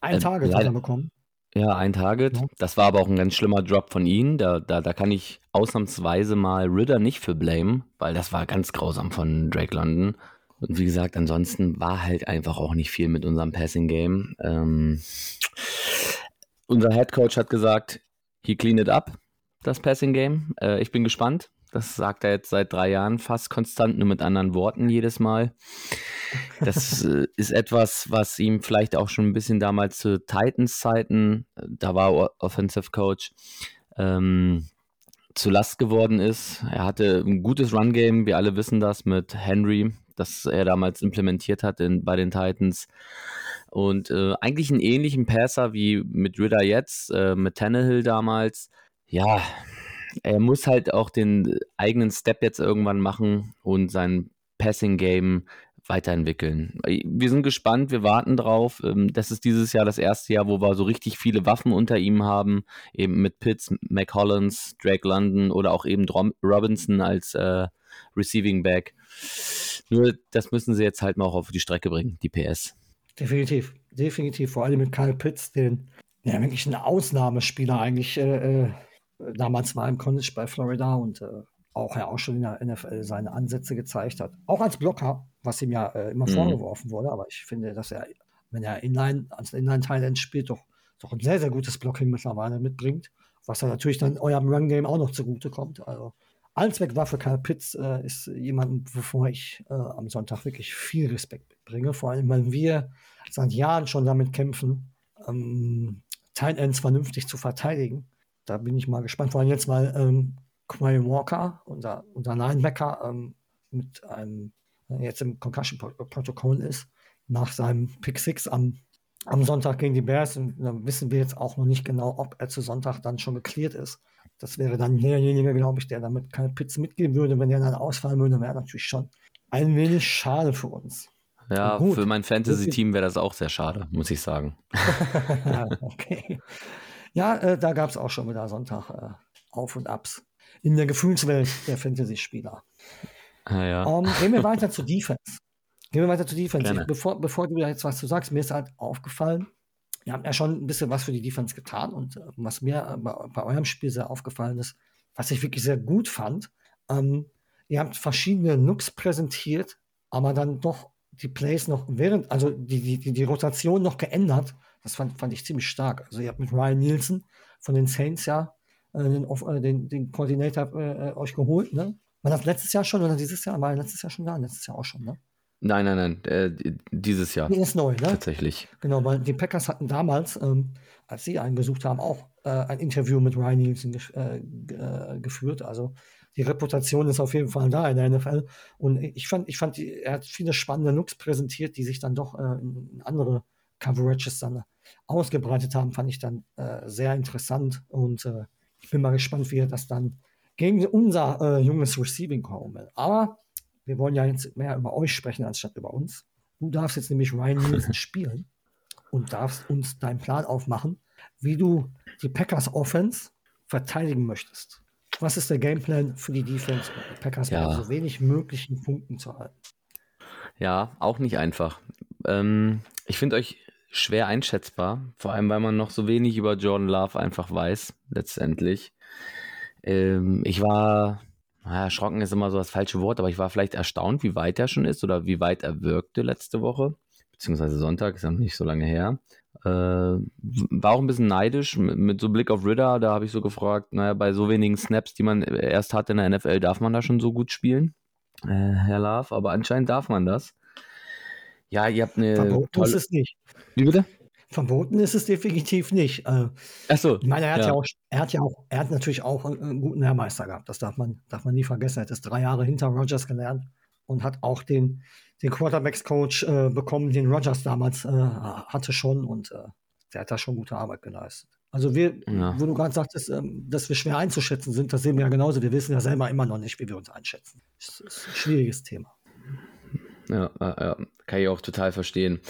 Ein Ähm, Target hat er bekommen. Ja, ein Target. Ja. Das war aber auch ein ganz schlimmer Drop von ihm. Da, da, da kann ich ausnahmsweise mal Ridder nicht für blamen, weil das war ganz grausam von Drake London. Und wie gesagt, ansonsten war halt einfach auch nicht viel mit unserem Passing Game. Ähm, unser Head Coach hat gesagt, he cleaned it up, das Passing Game. Äh, ich bin gespannt. Das sagt er jetzt seit drei Jahren fast konstant, nur mit anderen Worten jedes Mal. Das äh, ist etwas, was ihm vielleicht auch schon ein bisschen damals zu Titans-Zeiten, äh, da war Offensive Coach, ähm, zu Last geworden ist. Er hatte ein gutes Run-Game, wir alle wissen das mit Henry, das er damals implementiert hat in, bei den Titans. Und äh, eigentlich einen ähnlichen Passer wie mit Ritter jetzt, äh, mit Tannehill damals. Ja, er muss halt auch den eigenen Step jetzt irgendwann machen und sein Passing-Game weiterentwickeln. Wir sind gespannt, wir warten drauf. Ähm, Das ist dieses Jahr das erste Jahr, wo wir so richtig viele Waffen unter ihm haben, eben mit Pitts, McCollins, Drake London oder auch eben Robinson als äh, Receiving Back. Nur das müssen sie jetzt halt mal auch auf die Strecke bringen, die PS. Definitiv, definitiv. Vor allem mit Kyle Pitts, den ja wirklich ein Ausnahmespieler eigentlich äh, äh, damals war im College bei Florida und äh, auch ja auch schon in der NFL seine Ansätze gezeigt hat. Auch als Blocker, was ihm ja äh, immer Mhm. vorgeworfen wurde. Aber ich finde, dass er, wenn er Inline, als Inline-Thailand spielt, doch, doch ein sehr, sehr gutes Blocking mittlerweile mitbringt. Was dann natürlich dann eurem Run-Game auch noch zugute kommt. Also Allzweckwaffe Kyle Pitts äh, ist jemand, wovor ich äh, am Sonntag wirklich viel Respekt mitbringe. Vor allem, weil wir seit Jahren schon damit kämpfen, ähm, Tight Ends vernünftig zu verteidigen. Da bin ich mal gespannt. Vor allem jetzt, weil ähm, Quay Walker, unser, unser Linebacker, ähm, mit einem äh, jetzt im Concussion-Protokoll ist, nach seinem Pick Six am, am Sonntag gegen die Bears. Und dann wissen wir jetzt auch noch nicht genau, ob er zu Sonntag dann schon geklärt ist. Das wäre dann derjenige, glaube ich, der damit keine Pizza mitgeben würde. Wenn der dann ausfallen würde, wäre natürlich schon ein wenig schade für uns. Ja, für mein Fantasy-Team wäre das auch sehr schade, muss ich sagen. okay. Ja, äh, da gab es auch schon wieder Sonntag äh, Auf und Abs in der Gefühlswelt der Fantasy-Spieler. Ja, ja. Ähm, gehen wir weiter zur Defense. Gehen wir weiter zur Defense. Ich, bevor, bevor du da jetzt was zu sagst, mir ist halt aufgefallen, ihr habt ja schon ein bisschen was für die Defense getan und äh, was mir äh, bei, bei eurem Spiel sehr aufgefallen ist, was ich wirklich sehr gut fand, ähm, ihr habt verschiedene Nooks präsentiert, aber dann doch die Plays noch während, also die, die, die Rotation noch geändert. Das fand, fand ich ziemlich stark. Also ihr habt mit Ryan Nielsen von den Saints ja äh, den, äh, den, den Koordinator äh, euch geholt, ne? War das letztes Jahr schon oder dieses Jahr? War letztes Jahr schon da? Letztes Jahr auch schon, ne? Nein, nein, nein, äh, dieses Jahr Nee, ist neu, ne? tatsächlich. Genau, weil die Packers hatten damals, ähm, als sie einen besucht haben, auch äh, ein Interview mit Ryan Nielsen gef äh, äh, geführt. Also die Reputation ist auf jeden Fall da in der NFL. Und ich fand, ich fand, die, er hat viele spannende Looks präsentiert, die sich dann doch äh, in, in andere Coverages dann ausgebreitet haben, fand ich dann äh, sehr interessant. Und äh, ich bin mal gespannt, wie er das dann gegen unser äh, junges Receiving kommen will. Aber wir wollen ja jetzt mehr über euch sprechen, anstatt über uns. Du darfst jetzt nämlich Ryan Nielsen spielen und darfst uns deinen Plan aufmachen, wie du die Packers Offense verteidigen möchtest. Was ist der Gameplan für die Defense, Packers Ja. so wenig möglichen Punkten zu halten? Ja, auch nicht einfach. Ähm, ich finde euch schwer einschätzbar, vor allem weil man noch so wenig über Jordan Love einfach weiß, letztendlich. Ähm, ich war, naja, erschrocken ist immer so das falsche Wort, aber ich war vielleicht erstaunt, wie weit er schon ist oder wie weit er wirkte letzte Woche, beziehungsweise Sonntag, ist ja noch nicht so lange her. Äh, war auch ein bisschen neidisch mit, mit so Blick auf Ridder, da habe ich so gefragt, naja, bei so wenigen Snaps, die man erst hat in der NFL, darf man da schon so gut spielen? äh, Herr Love, aber anscheinend darf man das. Ja, ihr habt eine Verboten ist tolle. es nicht. Wie bitte? Verboten ist es definitiv nicht. Äh, Achso, ich meine, er hat ja. Ja. auch, er hat ja auch, er hat natürlich auch einen, einen guten Lehrmeister gehabt. Das darf man, darf man nie vergessen. Er hat es drei Jahre hinter Rogers gelernt und hat auch den, den Quarterbacks-Coach äh, bekommen, den Rogers damals äh, hatte schon und äh, der hat da schon gute Arbeit geleistet. Also wir, Ja. wo du gerade sagtest, ähm, dass wir schwer einzuschätzen sind, das sehen wir ja genauso. Wir wissen ja selber immer noch nicht, wie wir uns einschätzen. Das ist ein schwieriges Thema. Ja, ja, kann ich auch total verstehen.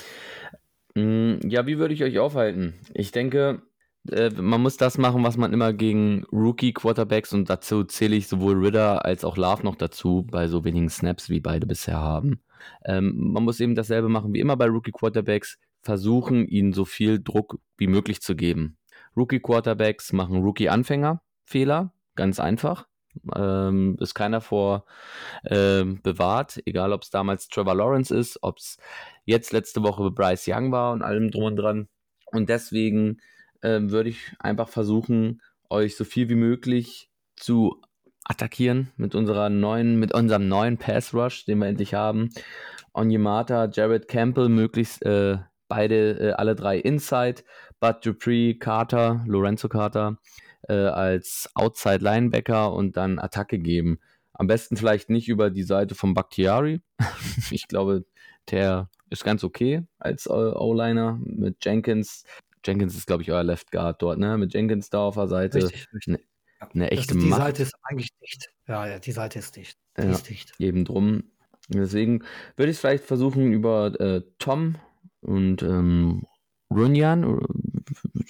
Mm, ja, wie würde ich euch aufhalten? Ich denke, äh, man muss das machen, was man immer gegen Rookie-Quarterbacks und dazu zähle ich sowohl Ritter als auch Love noch dazu, bei so wenigen Snaps, wie beide bisher haben. Ähm, man muss eben dasselbe machen wie immer bei Rookie-Quarterbacks, versuchen, ihnen so viel Druck wie möglich zu geben. Rookie-Quarterbacks machen Rookie-Anfänger-Fehler, ganz einfach. Ähm, ist keiner vor ähm, bewahrt, egal ob es damals Trevor Lawrence ist, ob es jetzt letzte Woche Bryce Young war und allem drum und dran. Und deswegen ähm, würde ich einfach versuchen, euch so viel wie möglich zu attackieren mit unserer neuen, mit unserem neuen Pass Rush, den wir endlich haben. Onyemata, Jared Campbell, möglichst äh, beide, äh, alle drei Inside, Bud Dupree, Carter, Lorenzo Carter äh, als Outside Linebacker und dann Attacke geben. Am besten vielleicht nicht über die Seite von Bakhtiari. ich glaube, der ist ganz okay als O-Liner mit Jenkins. Jenkins ist, glaube ich, euer Left Guard dort, ne? Mit Jenkins da auf der Seite. Richtig, richtig. Eine, eine echte das, die Macht. Seite ist eigentlich dicht. Ja, ja, die Seite ist dicht. Die ja, ist dicht. Eben drum. Deswegen würde ich es vielleicht versuchen über äh, Tom und ähm, Runyan,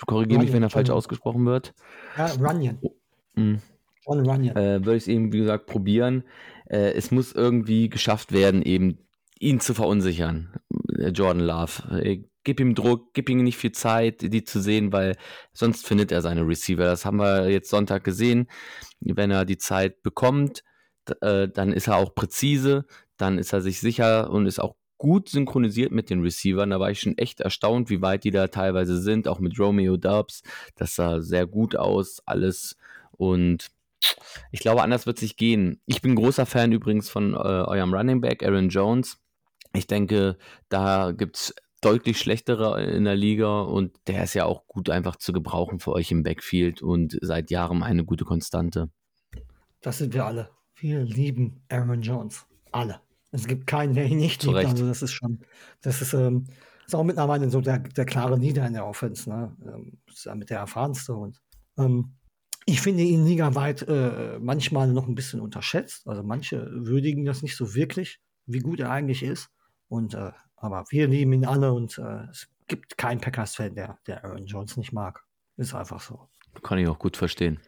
korrigiere mich, wenn er falsch ausgesprochen wird. Ja, Runyan. Mhm. John Runyan. Äh, würde ich es eben, wie gesagt, probieren. Äh, es muss irgendwie geschafft werden, eben ihn zu verunsichern, äh, Jordan Love. Äh, gib ihm Druck, gib ihm nicht viel Zeit, die zu sehen, weil sonst findet er seine Receiver. Das haben wir jetzt Sonntag gesehen. Wenn er die Zeit bekommt, äh, dann ist er auch präzise, dann ist er sich sicher und ist auch gut synchronisiert mit den Receivern. Da war ich schon echt erstaunt, wie weit die da teilweise sind, auch mit Romeo Dubs. Das sah sehr gut aus, alles. Und ich glaube, anders wird es sich gehen. Ich bin großer Fan übrigens von äh, eurem Running Back, Aaron Jones. Ich denke, da gibt es deutlich schlechtere in der Liga und der ist ja auch gut einfach zu gebrauchen für euch im Backfield und seit Jahren eine gute Konstante. Das sind wir alle. Wir lieben Aaron Jones. Alle. Es gibt keinen, der ihn nicht liebt. Also das ist schon, das ist, ähm, ist auch mittlerweile so der, der klare Nieder in der Offense. Ne? Ähm, ist ja mit der erfahrenste und ähm, ich finde ihn ligaweit äh, manchmal noch ein bisschen unterschätzt. Also manche würdigen das nicht so wirklich, wie gut er eigentlich ist. Und äh, aber wir lieben ihn alle und äh, es gibt keinen Packers-Fan, der, der Aaron Jones nicht mag. Ist einfach so. Kann ich auch gut verstehen.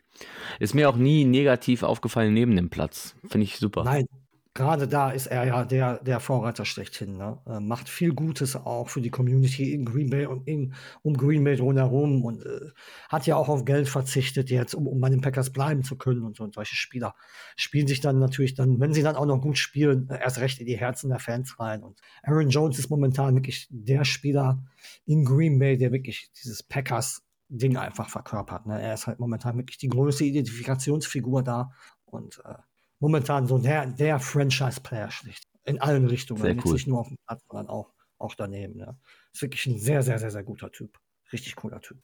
Ist mir auch nie negativ aufgefallen neben dem Platz. Finde ich super. Nein, gerade da ist er ja der, der Vorreiter schlechthin. Ne? Äh, macht viel Gutes auch für die Community in Green Bay und in, um Green Bay rundherum und äh, hat ja auch auf Geld verzichtet jetzt, um, um bei den Packers bleiben zu können und so. Und solche Spieler spielen sich dann natürlich dann, wenn sie dann auch noch gut spielen, äh, erst recht in die Herzen der Fans rein. Und Aaron Jones ist momentan wirklich der Spieler in Green Bay, der wirklich dieses Packers Ding einfach verkörpert. Ne? Er ist halt momentan wirklich die größte Identifikationsfigur da und äh, momentan so der, der Franchise-Player schlicht. In allen Richtungen. Sehr cool. Nicht nur auf dem Platz, sondern auch, auch daneben. Ja. Ist wirklich ein sehr, sehr, sehr, sehr guter Typ. Richtig cooler Typ.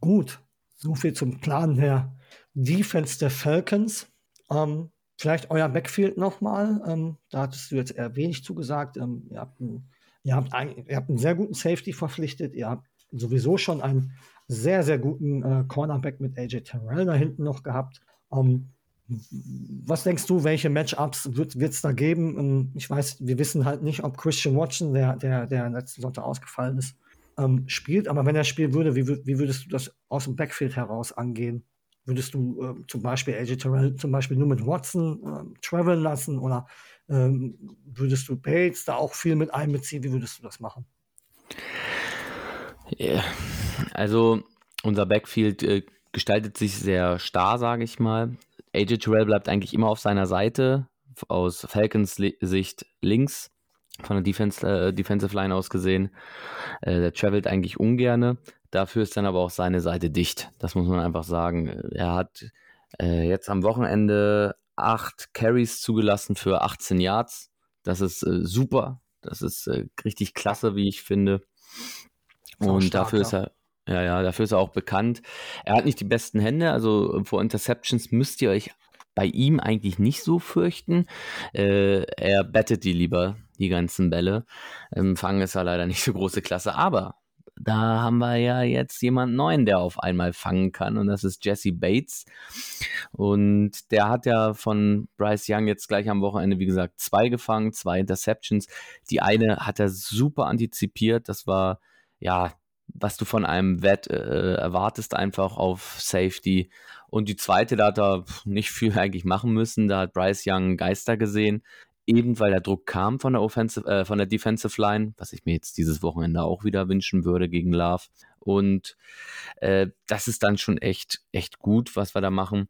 Gut. So viel zum Plan der Defense der Falcons. Ähm, vielleicht euer Backfield nochmal. Ähm, da hattest du jetzt eher wenig zugesagt. Ähm, ihr, habt einen, ihr, habt ein, ihr habt einen sehr guten Safety verpflichtet. Ihr habt sowieso schon einen sehr, sehr guten äh, Cornerback mit AJ Terrell da hinten noch gehabt. Ähm, was denkst du, welche Matchups wird es da geben? Ähm, ich weiß, wir wissen halt nicht, ob Christian Watson, der, der, der letzten Sonntag ausgefallen ist, ähm, spielt. Aber wenn er spielen würde, wie, wie, würdest du das aus dem Backfield heraus angehen? Würdest du äh, zum Beispiel AJ Terrell zum Beispiel nur mit Watson äh, traveln lassen oder ähm, würdest du Bates da auch viel mit einbeziehen? Wie würdest du das machen? Yeah. Also unser Backfield äh, gestaltet sich sehr starr, sage ich mal. AJ Terrell bleibt eigentlich immer auf seiner Seite, aus Falcons Sicht links, von der Defense, äh, Defensive Line aus gesehen. Äh, der travelt eigentlich ungerne. Dafür ist dann aber auch seine Seite dicht. Das muss man einfach sagen. Er hat äh, jetzt am Wochenende acht Carries zugelassen für 18 Yards. Das ist äh, super. Das ist äh, richtig klasse, wie ich finde. Und dafür ist er ja, ja, dafür ist er auch bekannt. Er hat nicht die besten Hände, also vor Interceptions müsst ihr euch bei ihm eigentlich nicht so fürchten. Äh, er bettet die lieber, die ganzen Bälle. Im Fang ist er leider nicht so große Klasse, aber da haben wir ja jetzt jemanden neuen, der auf einmal fangen kann und das ist Jesse Bates. Und der hat ja von Bryce Young jetzt gleich am Wochenende, wie gesagt, zwei gefangen, zwei Interceptions. Die eine hat er super antizipiert, das war ja, was du von einem Wett äh, erwartest, einfach auf Safety. Und die zweite, da hat er nicht viel eigentlich machen müssen. Da hat Bryce Young Geister gesehen eben weil der Druck kam von der Offensive, äh, von der Defensive Line, was ich mir jetzt dieses Wochenende auch wieder wünschen würde gegen Love. Und äh, das ist dann schon echt, echt gut, was wir da machen.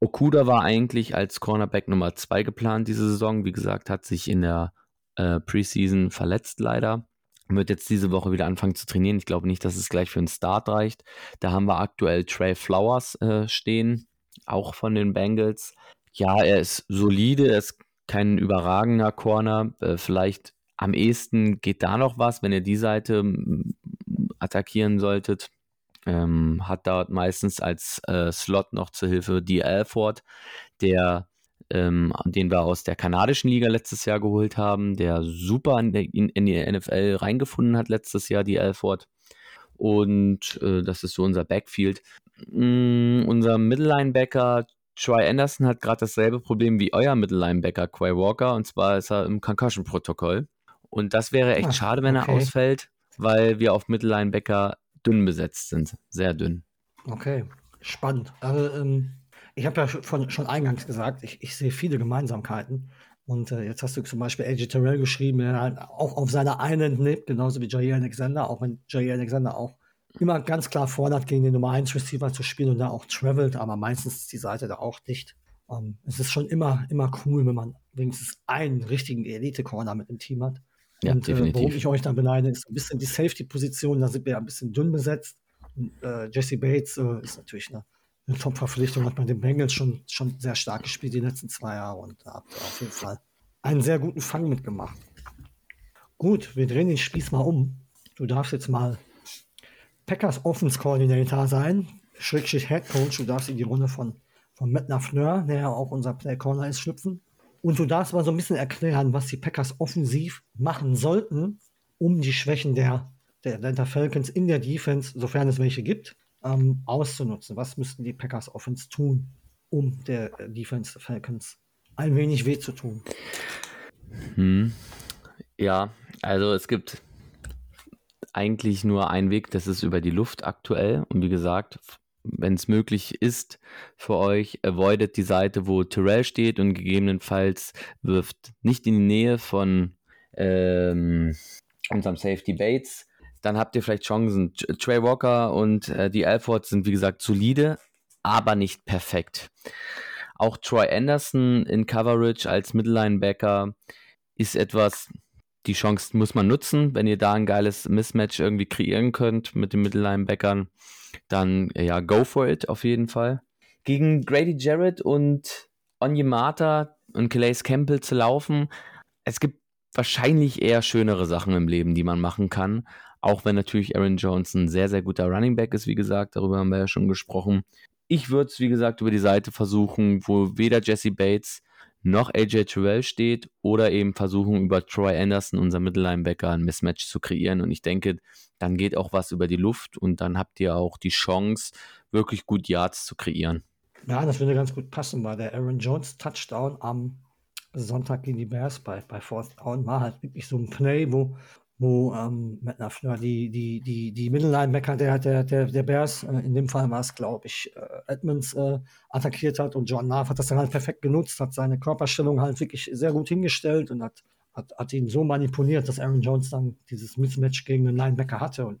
Okuda war eigentlich als Cornerback Nummer 2 geplant diese Saison. Wie gesagt, hat sich in der äh, Preseason verletzt leider. Wird jetzt diese Woche wieder anfangen zu trainieren. Ich glaube nicht, dass es gleich für einen Start reicht. Da haben wir aktuell Trey Flowers äh, stehen, auch von den Bengals. Ja, er ist solide, er ist kein überragender Corner. Äh, vielleicht am ehesten geht da noch was, wenn ihr die Seite attackieren solltet. Ähm, hat dort meistens als äh, Slot noch zur Hilfe die Alford, der ähm, den wir aus der kanadischen Liga letztes Jahr geholt haben, der super in, in, in die NFL reingefunden hat letztes Jahr, die Alford. Und äh, das ist so unser Backfield. Mm, unser Mittellinebacker Troy Anderson hat gerade dasselbe Problem wie euer Mittellinebacker Quay Walker und zwar ist er im Concussion-Protokoll. Und das wäre echt ah, schade, wenn okay. er ausfällt, weil wir auf Mittellinebacker dünn besetzt sind. Sehr dünn. Okay, spannend. Also, ähm, ich habe ja schon, schon eingangs gesagt, ich, ich sehe viele Gemeinsamkeiten. Und äh, jetzt hast du zum Beispiel AJ Terrell geschrieben, der halt auch auf seiner einen nimmt, genauso wie Jair Alexander, auch wenn Jair Alexander auch immer ganz klar fordert, gegen den Nummer 1 Receiver zu spielen und da auch travelt, aber meistens ist die Seite da auch dicht. Um, ähm, es ist schon immer, immer cool, wenn man wenigstens einen richtigen Elite-Corner mit im Team hat. Ja, und äh, warum ich euch da beneide, ist ein bisschen die Safety-Position, da sind wir ein bisschen dünn besetzt. Und, äh, Jesse Bates äh, ist natürlich eine, eine Top-Verpflichtung, hat man den Bengals schon, schon sehr stark gespielt die letzten zwei Jahre und da habt ihr auf jeden Fall einen sehr guten Fang mitgemacht. Gut, wir drehen den Spieß mal um. Du darfst jetzt mal Packers Offense Coordinator sein, Schrägstrich Head Coach. Du darfst in die Runde von, von Matt Lafleur, der ja auch unser Play Corner ist, schlüpfen. Und du darfst mal so ein bisschen erklären, was die Packers offensiv machen sollten, um die Schwächen der, der Atlanta Falcons in der Defense, sofern es welche gibt, ähm, auszunutzen. Was müssten die Packers Offense tun, um der Defense Falcons ein wenig weh zu tun? Hm. Ja, also es gibt eigentlich nur ein Weg, das ist über die Luft aktuell. Und wie gesagt, wenn es möglich ist für euch, avoidet die Seite, wo Terrell steht und gegebenenfalls wirft nicht in die Nähe von ähm, unserem Safety Bates. Dann habt ihr vielleicht Chancen. Trey Walker und äh, die Alfords sind wie gesagt solide, aber nicht perfekt. Auch Troy Anderson in Coverage als Mittellinebacker ist etwas, die Chance muss man nutzen. Wenn ihr da ein geiles Mismatch irgendwie kreieren könnt mit den Mittellinebackern, dann ja, go for it auf jeden Fall. Gegen Grady Jarrett und Onyemata und Calais Campbell zu laufen, es gibt wahrscheinlich eher schönere Sachen im Leben, die man machen kann. Auch wenn natürlich Aaron Jones ein sehr, sehr guter Running Back ist, wie gesagt, darüber haben wir ja schon gesprochen. Ich würde es, wie gesagt, über die Seite versuchen, wo weder Jesse Bates noch AJ Terrell steht oder eben versuchen über Troy Anderson, unser Mittellinebacker, ein Mismatch zu kreieren. Und ich denke, dann geht auch was über die Luft und dann habt ihr auch die Chance, wirklich gut Yards zu kreieren. Ja, das würde ganz gut passen, weil der Aaron Jones Touchdown am Sonntag gegen die Bears bei, bei Fourth Down war halt wirklich so ein Play, wo wo ähm, Matt Lafleur die, die, die, die Mittellinebacker der, der, der, der Bears, äh, in dem Fall war es, glaube ich, äh, Edmonds äh, attackiert hat und John Love hat das dann halt perfekt genutzt, hat seine Körperstellung halt wirklich sehr gut hingestellt und hat, hat, hat ihn so manipuliert, dass Aaron Jones dann dieses Mismatch gegen den Linebacker hatte und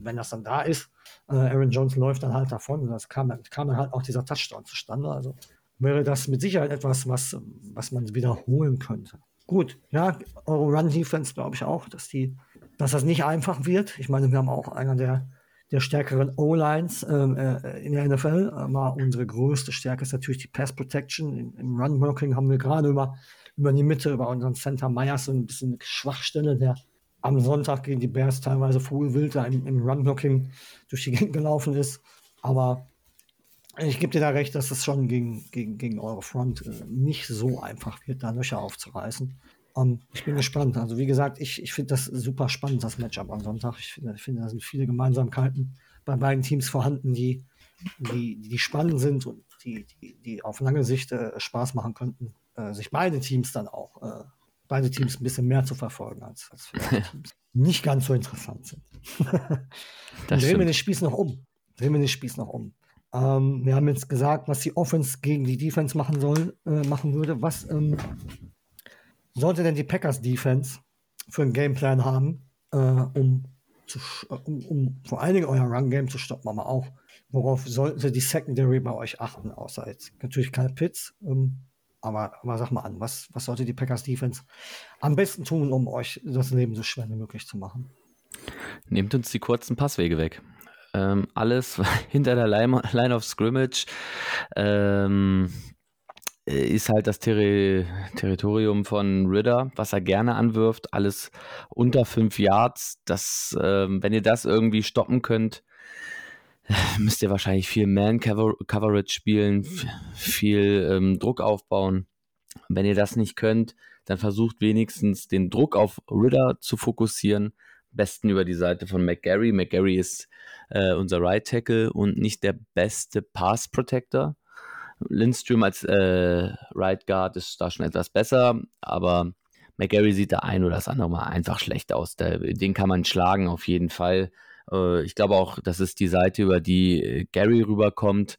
wenn das dann da ist, äh, Aaron Jones läuft dann halt davon und das kam, kam dann halt auch dieser Touchdown zustande, also wäre das mit Sicherheit etwas, was, was man wiederholen könnte gut, ja, eure Run-Defense glaube ich auch, dass die, dass das nicht einfach wird. Ich meine, wir haben auch einer der, der stärkeren O-Lines ähm, äh, in der NFL, aber unsere größte Stärke ist natürlich die Pass Protection. Im, im Run-Working haben wir gerade über, über die Mitte, über unseren Center Myers so ein bisschen eine Schwachstelle, der am Sonntag gegen die Bears teilweise voll wild im, im Run-Blocking durch die Gegend gelaufen ist. Aber ich gebe dir da recht, dass es schon gegen, gegen, gegen eure Front äh, nicht so einfach wird, da Löcher aufzureißen. Um, ich bin gespannt. Also wie gesagt, ich, ich finde das super spannend, das Matchup am Sonntag. Ich finde, ich finde, da sind viele Gemeinsamkeiten bei beiden Teams vorhanden, die, die, die spannend sind und die, die, die auf lange Sicht äh, Spaß machen könnten, äh, sich beide Teams dann auch, äh, beide Teams ein bisschen mehr zu verfolgen, als, als Teams nicht ganz so interessant sind. drehen wir den Spieß noch um. Drehen wir den Spieß noch um. Ähm, wir haben jetzt gesagt, was die Offense gegen die Defense machen soll, äh, machen würde. Was ähm, sollte denn die Packers Defense für einen Gameplan haben, äh, um, zu, um, um, vor allen Dingen euer Run Game zu stoppen, aber auch worauf sollte die Secondary bei euch achten, außer jetzt natürlich keine Pits. Ähm, aber, aber sag mal an, was, was sollte die Packers Defense am besten tun, um euch das Leben so schwer wie möglich zu machen? Nehmt uns die kurzen Passwege weg. Ähm, alles hinter der Line, Line of Scrimmage ähm, ist halt das Terri Territorium von Ritter, was er gerne anwirft. Alles unter fünf Yards. Das, ähm, wenn ihr das irgendwie stoppen könnt, müsst ihr wahrscheinlich viel Man-Coverage spielen, viel ähm, Druck aufbauen. Wenn ihr das nicht könnt, dann versucht wenigstens den Druck auf Ritter zu fokussieren. Besten über die Seite von McGarry. McGarry ist äh, unser Right Tackle und nicht der beste Pass Protector. Lindström als äh, Right Guard ist da schon etwas besser, aber McGarry sieht da ein oder das andere Mal einfach schlecht aus. Der, den kann man schlagen auf jeden Fall. Äh, ich glaube auch, das ist die Seite, über die äh, Gary rüberkommt.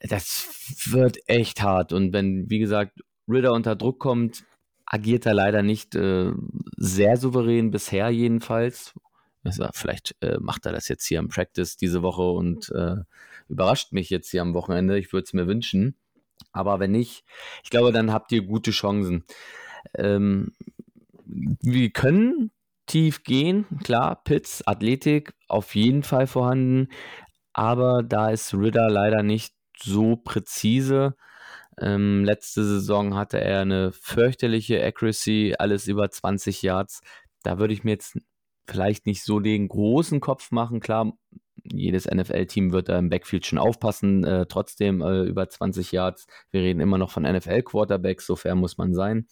Das wird echt hart. Und wenn, wie gesagt, Ritter unter Druck kommt, agiert er leider nicht äh, sehr souverän bisher jedenfalls. Also vielleicht äh, macht er das jetzt hier im Practice diese Woche und äh, überrascht mich jetzt hier am Wochenende. Ich würde es mir wünschen. Aber wenn nicht, ich glaube, dann habt ihr gute Chancen. Ähm, wir können tief gehen, klar, Pitts, Athletik auf jeden Fall vorhanden, aber da ist Ritter leider nicht so präzise. Ähm, letzte Saison hatte er eine fürchterliche Accuracy, alles über 20 Yards. Da würde ich mir jetzt vielleicht nicht so den großen Kopf machen. Klar, jedes NFL-Team wird da im Backfield schon aufpassen. Äh, trotzdem äh, über 20 Yards. Wir reden immer noch von NFL-Quarterbacks, so fair muss man sein.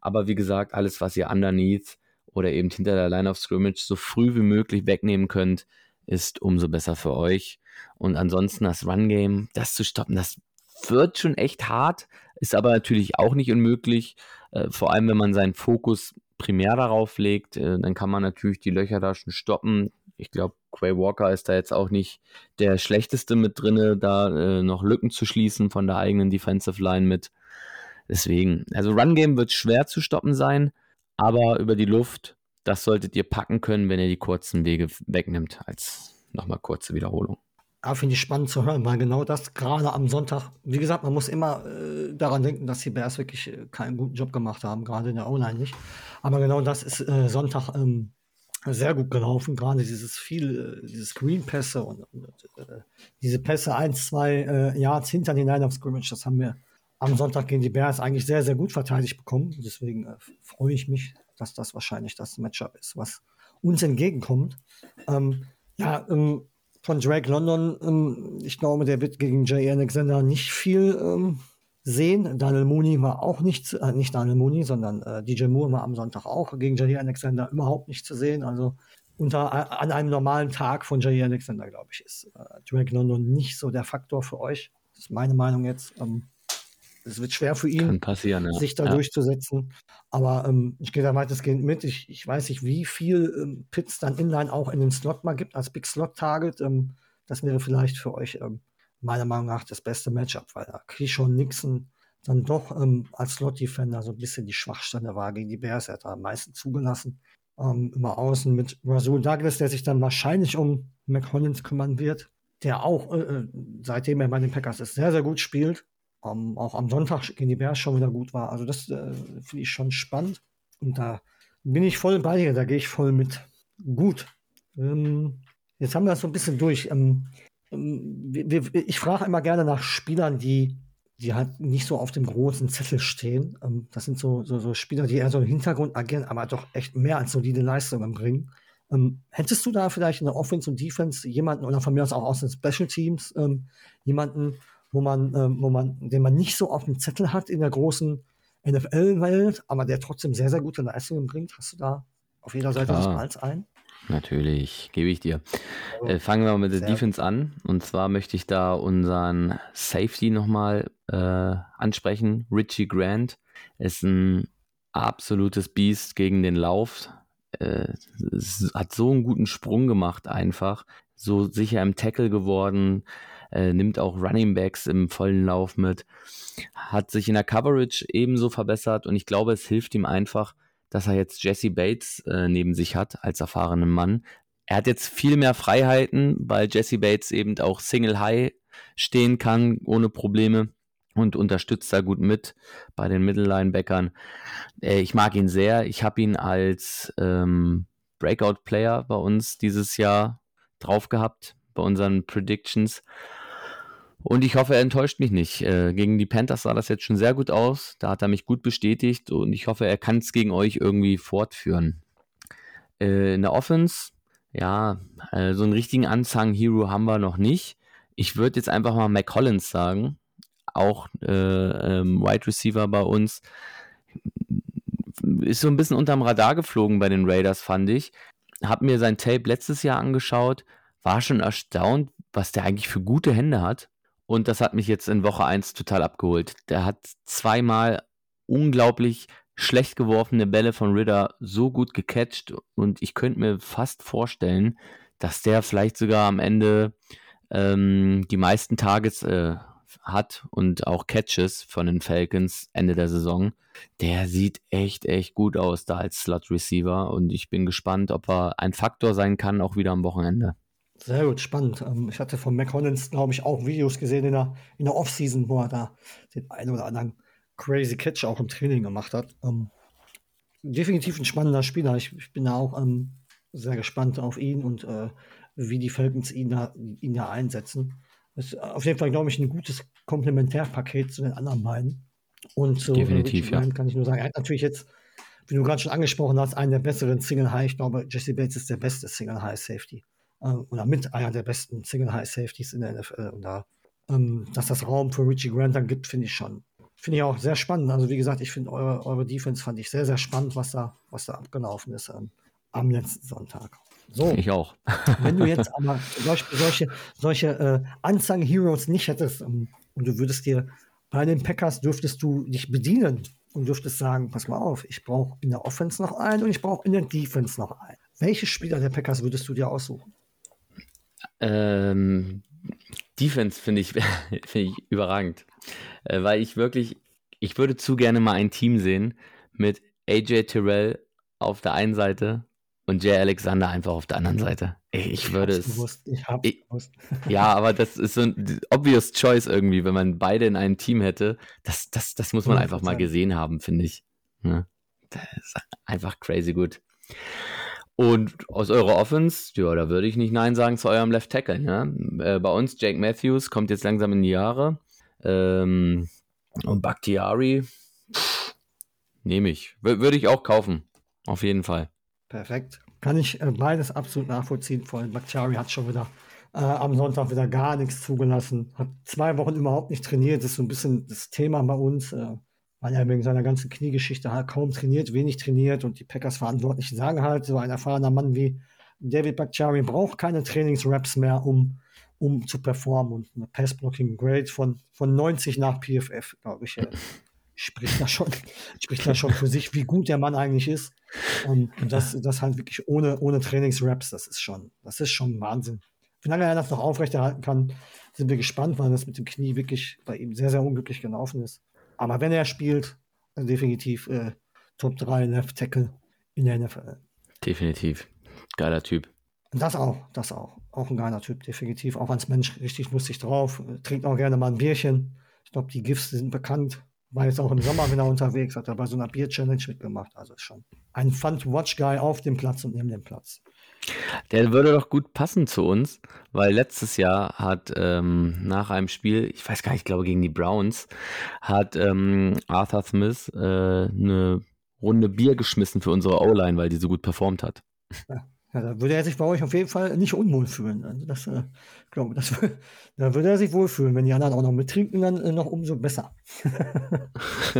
Aber wie gesagt, alles, was ihr underneath oder eben hinter der Line of Scrimmage so früh wie möglich wegnehmen könnt, ist umso besser für euch. Und ansonsten das Run-Game, das zu stoppen, das wird schon echt hart, ist aber natürlich auch nicht unmöglich. Äh, vor allem, wenn man seinen Fokus primär darauf legt, äh, dann kann man natürlich die Löcher da schon stoppen. Ich glaube, Quay Walker ist da jetzt auch nicht der schlechteste mit drinne, da äh, noch Lücken zu schließen von der eigenen Defensive Line mit. Deswegen, also Run Game wird schwer zu stoppen sein, aber über die Luft, das solltet ihr packen können, wenn ihr die kurzen Wege wegnimmt, als nochmal kurze Wiederholung. Ja, finde ich spannend zu hören, weil genau das gerade am Sonntag, wie gesagt, man muss immer äh, daran denken, dass die Bears wirklich äh, keinen guten Job gemacht haben, gerade in der O-Line nicht. Aber genau das ist äh, Sonntag ähm, sehr gut gelaufen, gerade dieses viel, äh, diese Screen-Pässe und, und äh, diese Pässe ein, zwei äh, Yards hinter den Line of Scrimmage, das haben wir am Sonntag gegen die Bears eigentlich sehr, sehr gut verteidigt bekommen. Deswegen freue ich mich, dass das wahrscheinlich das Matchup ist, was uns entgegenkommt. Ähm, ja, ähm, von Drake London, ähm, ich glaube, der wird gegen Jay Alexander nicht viel ähm, sehen. Daniel Mooney war auch nicht, äh, nicht Daniel Mooney, sondern äh, DJ Moore war am Sonntag auch gegen Jay Alexander überhaupt nicht zu sehen. Also unter, äh, an einem normalen Tag von Jay Alexander, glaube ich, ist äh, Drake London nicht so der Faktor für euch. Das ist meine Meinung jetzt. Ähm, es wird schwer für ihn, ja. sich da ja. durchzusetzen. Aber ähm, ich gehe da weitestgehend mit. Ich, ich weiß nicht, wie viel ähm, Pits dann inline auch in den Slot mal gibt als Big Slot Target. Ähm, das wäre vielleicht für euch ähm, meiner Meinung nach das beste Matchup, weil da Keyshawn Nixon dann doch ähm, als Slot-Defender so ein bisschen die Schwachstelle war gegen die Bears. Er hat da am meisten zugelassen. Ähm, immer außen mit Rasul Douglas, der sich dann wahrscheinlich um McCollins kümmern wird, der auch, äh, äh seitdem er bei den Packers ist, sehr, sehr gut spielt um, auch am Sonntag gegen die Bears schon wieder gut war. Also das äh, finde ich schon spannend. Und da bin ich voll bei dir, da gehe ich voll mit. Gut. Ähm, jetzt haben wir das so ein bisschen durch. Ähm, ähm ich frage immer gerne nach Spielern, die, die halt nicht so auf dem großen Zettel stehen. Ähm, das sind so, so, so, Spieler, die eher so im Hintergrund agieren, aber doch echt mehr als solide Leistungen bringen. Ähm, hättest du da vielleicht in der Offense und Defense jemanden oder von mir aus auch aus den Special Teams jemanden, wo man, äh, wo man, den man nicht so auf dem Zettel hat in der großen NFL-Welt, aber der trotzdem sehr, sehr gute Leistungen bringt. Hast du da auf jeder Seite des Klar. Balls ein? Natürlich, gebe ich dir. Oh, Äh, fangen wir mal mit der Defense an. Und zwar möchte ich da unseren Safety nochmal äh, ansprechen. Richie Grant ist ein absolutes Biest gegen den Lauf. Äh, hat so einen guten Sprung gemacht einfach. So sicher im Tackle geworden. Äh, nimmt auch Running Backs im vollen Lauf mit. Hat sich in der Coverage ebenso verbessert. Und ich glaube, es hilft ihm einfach, dass er jetzt Jesse Bates äh, neben sich hat als erfahrenen Mann. Er hat jetzt viel mehr Freiheiten, weil Jesse Bates eben auch Single High stehen kann ohne Probleme und unterstützt da gut mit bei den Mittellinebackern. Äh, ich mag ihn sehr. Ich habe ihn als ähm, Breakout-Player bei uns dieses Jahr drauf gehabt, bei unseren Predictions. Und ich hoffe, er enttäuscht mich nicht. Äh, gegen die Panthers sah das jetzt schon sehr gut aus. Da hat er mich gut bestätigt und ich hoffe, er kann es gegen euch irgendwie fortführen. Äh, in der Offense, ja, äh, so einen richtigen Unsung-Hero haben wir noch nicht. Ich würde jetzt einfach mal Mac Collins sagen. Auch äh, ähm, Wide Receiver bei uns. Ist so ein bisschen unterm Radar geflogen bei den Raiders, fand ich. Hab mir sein Tape letztes Jahr angeschaut, war schon erstaunt, was der eigentlich für gute Hände hat. Und das hat mich jetzt in Woche 1 total abgeholt. Der hat zweimal unglaublich schlecht geworfene Bälle von Ritter so gut gecatcht und ich könnte mir fast vorstellen, dass der vielleicht sogar am Ende ähm, die meisten Targets äh, hat und auch Catches von den Falcons Ende der Saison. Der sieht echt, echt gut aus da als Slot Receiver und ich bin gespannt, ob er ein Faktor sein kann, auch wieder am Wochenende. Sehr gut, spannend. Ähm, ich hatte von McConnens, glaube ich, auch Videos gesehen in der, in der Offseason, wo er da den einen oder anderen crazy Catch auch im Training gemacht hat. Ähm, definitiv ein spannender Spieler. Ich, ich bin da auch ähm, sehr gespannt auf ihn und äh, wie die Falcons ihn da, ihn da einsetzen. Ist auf jeden Fall, glaube ich, ein gutes Komplementärpaket zu den anderen beiden. Und zu Definitiv, ja. Kann ich nur sagen, er hat natürlich jetzt, wie du gerade schon angesprochen hast, einen der besseren Single High. Ich glaube, Jesse Bates ist der beste Single High Safety. Äh, oder mit einer der besten Single High Safeties in der NFL. Und da, ähm, dass das Raum für Richie Grant dann gibt, finde ich schon. Finde ich auch sehr spannend. Also, wie gesagt, ich finde eure, eure Defense fand ich sehr, sehr spannend, was da, was da abgelaufen ist ähm, am letzten Sonntag. So. Ich auch. Wenn du jetzt aber solche, solche, solche äh, Unsung Heroes nicht hättest ähm, und du würdest dir bei den Packers dürftest du dich bedienen und dürftest sagen, pass mal auf, ich brauche in der Offense noch einen und ich brauche in der Defense noch einen. Welche Spieler der Packers würdest du dir aussuchen? Ähm, Defense finde ich, find ich überragend. Äh, weil ich wirklich, ich würde zu gerne mal ein Team sehen mit AJ Terrell auf der einen Seite und Jay Alexander einfach auf der anderen Seite. Ich, würde es. gewusst. Ich hab's ich- gewusst. Ja, aber das ist so ein obvious choice irgendwie, wenn man beide in einem Team hätte. Das, das, das muss man einfach mal 100%. gesehen haben, finde ich. Ne? Das ist einfach crazy gut. Und aus eurer Offense, ja, da würde ich nicht Nein sagen zu eurem Left Tackle. Ne? Äh, bei uns, Jake Matthews, kommt jetzt langsam in die Jahre. Ähm, und Bakhtiari, nehme ich. Wür- würde ich auch kaufen. Auf jeden Fall. Perfekt. Kann ich äh, beides absolut nachvollziehen. Vor allem Bakhtiari hat schon wieder äh, am Sonntag wieder gar nichts zugelassen. Hat zwei Wochen überhaupt nicht trainiert. Das ist so ein bisschen das Thema bei uns, äh, weil er wegen seiner ganzen Kniegeschichte halt kaum trainiert, wenig trainiert. Und die Packers-Verantwortlichen sagen halt, so ein erfahrener Mann wie David Bakhtiari braucht keine Trainingsraps mehr, um, um zu performen. Und eine Pass-Blocking-Grade von, von 90 nach PFF, glaube ich, äh, spricht da schon, spricht da schon für sich, wie gut der Mann eigentlich ist. Und das, das halt wirklich ohne, ohne Trainingsraps, das ist schon, das ist schon Wahnsinn. Wie lange er das noch aufrechterhalten kann, sind wir gespannt, weil das mit dem Knie wirklich bei ihm sehr, sehr unglücklich gelaufen ist. Aber wenn er spielt, dann definitiv äh, Top 3 Left Tackle in der NFL. Definitiv. Geiler Typ. Das auch, das auch. Auch ein geiler Typ, definitiv. Auch als Mensch richtig lustig drauf. Äh, Trinkt auch gerne mal ein Bierchen. Ich glaube, die GIFs sind bekannt. War jetzt auch im Sommer wieder unterwegs, hat er bei so einer Bier-Challenge mitgemacht. Also schon ein Fun-to-Watch-Guy auf dem Platz und neben dem Platz. Der würde doch gut passen zu uns, weil letztes Jahr hat ähm, nach einem Spiel, ich weiß gar nicht, ich glaube gegen die Browns, hat ähm, Arthur Smith äh, eine Runde Bier geschmissen für unsere O-Line, weil die so gut performt hat. Ja, da würde er sich bei euch auf jeden Fall nicht unwohl fühlen. Also das, äh, glaube, das, da würde er sich wohlfühlen. Wenn die anderen auch noch mittrinken, dann äh, noch umso besser.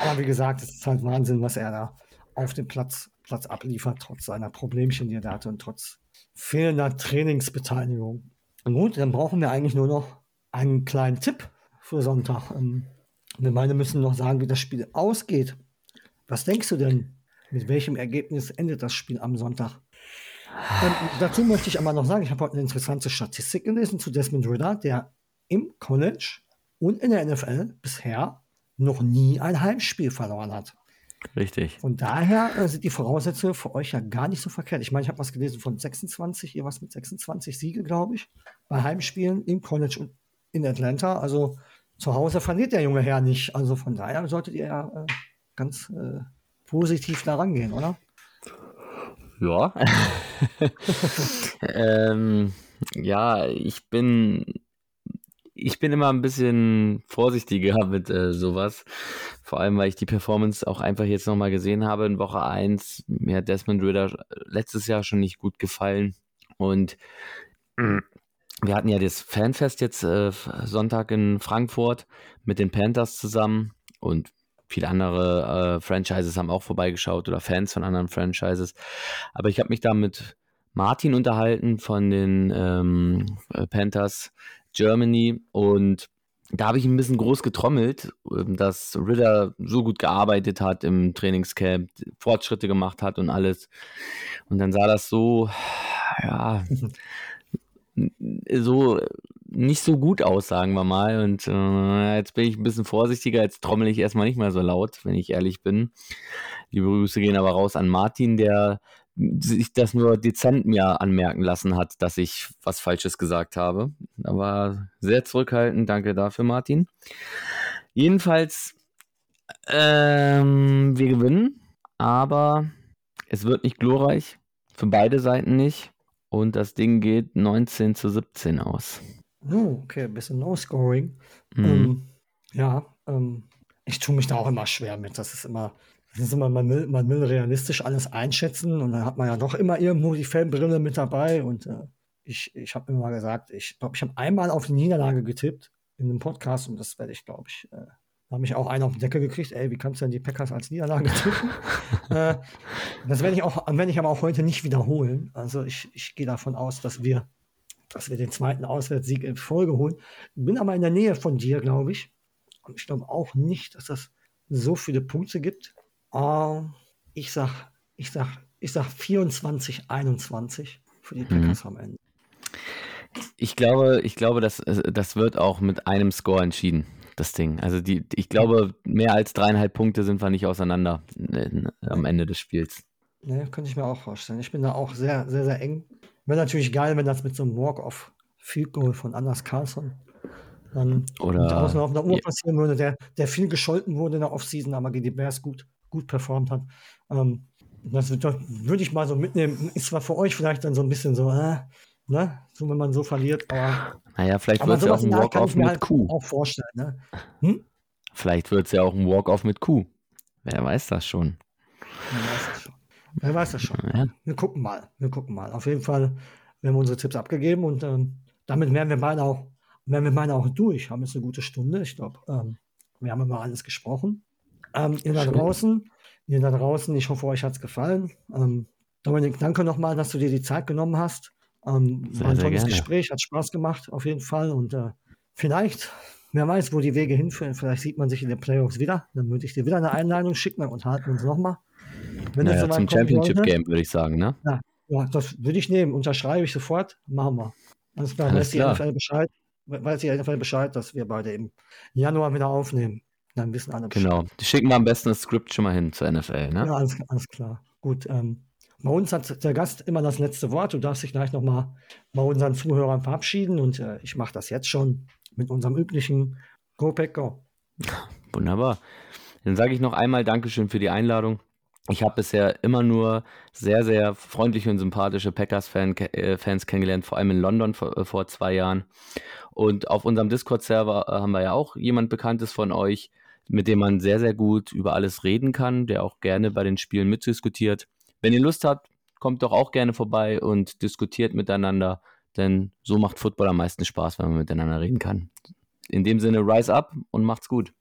Aber wie gesagt, es ist halt Wahnsinn, was er da auf dem Platz, Platz abliefert, trotz seiner Problemchen, die er da hatte und trotz fehlender Trainingsbeteiligung. Gut, dann brauchen wir eigentlich nur noch einen kleinen Tipp für Sonntag. Ähm, wir meine müssen noch sagen, wie das Spiel ausgeht. Was denkst du denn? Mit welchem Ergebnis endet das Spiel am Sonntag? Ähm, dazu möchte ich aber noch sagen, ich habe heute eine interessante Statistik gelesen zu Desmond Ritter, der im College und in der NFL bisher noch nie ein Heimspiel verloren hat. Richtig. Von daher äh, sind die Voraussetzungen für euch ja gar nicht so verkehrt. Ich meine, ich habe was gelesen von 26, ihr was mit 26 Siege, glaube ich, bei Heimspielen im College und in Atlanta. Also zu Hause verliert der junge Herr nicht. Also von daher solltet ihr ja äh, ganz äh, positiv da rangehen, oder? Ja. ähm, ja, ich bin ich bin immer ein bisschen vorsichtiger mit äh, sowas. Vor allem, weil ich die Performance auch einfach jetzt nochmal gesehen habe in Woche 1. Mir hat Desmond Ritter letztes Jahr schon nicht gut gefallen. Und mm, wir hatten ja das Fanfest jetzt äh, Sonntag in Frankfurt mit den Panthers zusammen. Und viele andere äh, Franchises haben auch vorbeigeschaut oder Fans von anderen Franchises. Aber ich habe mich da mit Martin unterhalten von den ähm, Panthers Germany und da habe ich ein bisschen groß getrommelt, ähm, dass Ritter so gut gearbeitet hat im Trainingscamp, Fortschritte gemacht hat und alles. Und dann sah das so, ja, so nicht so gut aus, sagen wir mal. Und äh, jetzt bin ich ein bisschen vorsichtiger. Jetzt trommel ich erstmal nicht mehr so laut, wenn ich ehrlich bin. Liebe Grüße gehen aber raus an Martin, der sich das nur dezent mir anmerken lassen hat, dass ich was Falsches gesagt habe. Aber sehr zurückhaltend. Danke dafür, Martin. Jedenfalls, ähm, wir gewinnen, aber es wird nicht glorreich. Für beide Seiten nicht. Und das Ding geht 19 zu 17 aus. Oh, okay, ein bisschen No-Scoring. Mhm. Ähm, ja, ähm, ich tue mich da auch immer schwer mit. Das ist immer, immer man, will, man will realistisch alles einschätzen und dann hat man ja doch immer irgendwo die Fanbrille mit dabei. Und äh, ich, ich habe immer gesagt, ich glaube, ich habe einmal auf die Niederlage getippt in einem Podcast und das werde ich, glaube ich, äh, da habe ich auch einen auf den Deckel gekriegt, ey, wie kannst du denn die Packers als Niederlage tippen? äh, das werde ich auch, werde ich aber auch heute nicht wiederholen. Also ich, ich gehe davon aus, dass wir dass wir den zweiten Auswärtssieg in Folge holen. Bin aber in der Nähe von dir, glaube ich. Und ich glaube auch nicht, dass das so viele Punkte gibt. Uh, ich sag, ich sag, ich sag 24, 21 für die Packers mhm. am Ende. Ich glaube, ich glaube, das, das wird auch mit einem Score entschieden, das Ding. Also die, ich glaube, mehr als dreieinhalb Punkte sind wir nicht auseinander am Ende des Spiels. Ne, könnte ich mir auch vorstellen. Ich bin da auch sehr, sehr, sehr eng Wäre natürlich geil, wenn das mit so einem Walk-off Field Goal von Anders Carlson dann Oder, draußen auf einer Uhr passieren würde, der, der viel gescholten wurde in der Offseason, aber gegen die Bears gut, gut performt hat. Ähm, das würde ich mal so mitnehmen. Ist zwar für euch vielleicht dann so ein bisschen so, äh, ne? so wenn man so verliert, aber. Naja, vielleicht wird es ja auch ein Walk-off mit halt Q. Auch vorstellen, ne? Hm? Vielleicht wird es ja auch ein Walk-off mit Q. Wer weiß das schon. Wer weiß das schon. Wer weiß das schon. Ja. Wir gucken mal. Wir gucken mal. Auf jeden Fall wir haben unsere Tipps abgegeben und ähm, damit wären wir beide auch, wären wir beide auch durch. Haben jetzt eine gute Stunde. Ich glaube, ähm, wir haben über alles gesprochen. Ähm, ihr da draußen, ihr da draußen, ich hoffe, euch hat es gefallen. Ähm, Dominik, danke nochmal, dass du dir die Zeit genommen hast. Ähm, sehr, war ein tolles Gespräch, hat Spaß gemacht, auf jeden Fall. Und äh, vielleicht, wer weiß, wo die Wege hinführen, vielleicht sieht man sich in den Playoffs wieder. Dann würde ich dir wieder eine Einladung schicken und halten uns nochmal. Wenn naja, zum Championship sollte, Game würde ich sagen, ne? Ja, ja, das würde ich nehmen. Unterschreibe ich sofort. Machen wir. Alles klar. Alles weiß klar. die NFL Bescheid, weiß die NFL Bescheid, dass wir beide im Januar wieder aufnehmen. Dann wissen alle Bescheid. Genau. Die schicken wir am besten das Skript schon mal hin zur NFL, ne? Ja, alles, alles klar. Gut. Ähm, bei uns hat der Gast immer das letzte Wort. Du darfst dich gleich nochmal bei unseren Zuhörern verabschieden und äh, ich mache das jetzt schon mit unserem üblichen Go Pack Go. Wunderbar. Dann sage ich noch einmal Dankeschön für die Einladung. Ich habe bisher immer nur sehr, sehr freundliche und sympathische Packers-Fans äh, kennengelernt, vor allem in London vor, äh, vor zwei Jahren. Und auf unserem Discord-Server äh, haben wir ja auch jemand Bekanntes von euch, mit dem man sehr, sehr gut über alles reden kann, der auch gerne bei den Spielen mitdiskutiert. Wenn ihr Lust habt, kommt doch auch gerne vorbei und diskutiert miteinander, denn so macht Football am meisten Spaß, wenn man miteinander reden kann. In dem Sinne, rise up und macht's gut.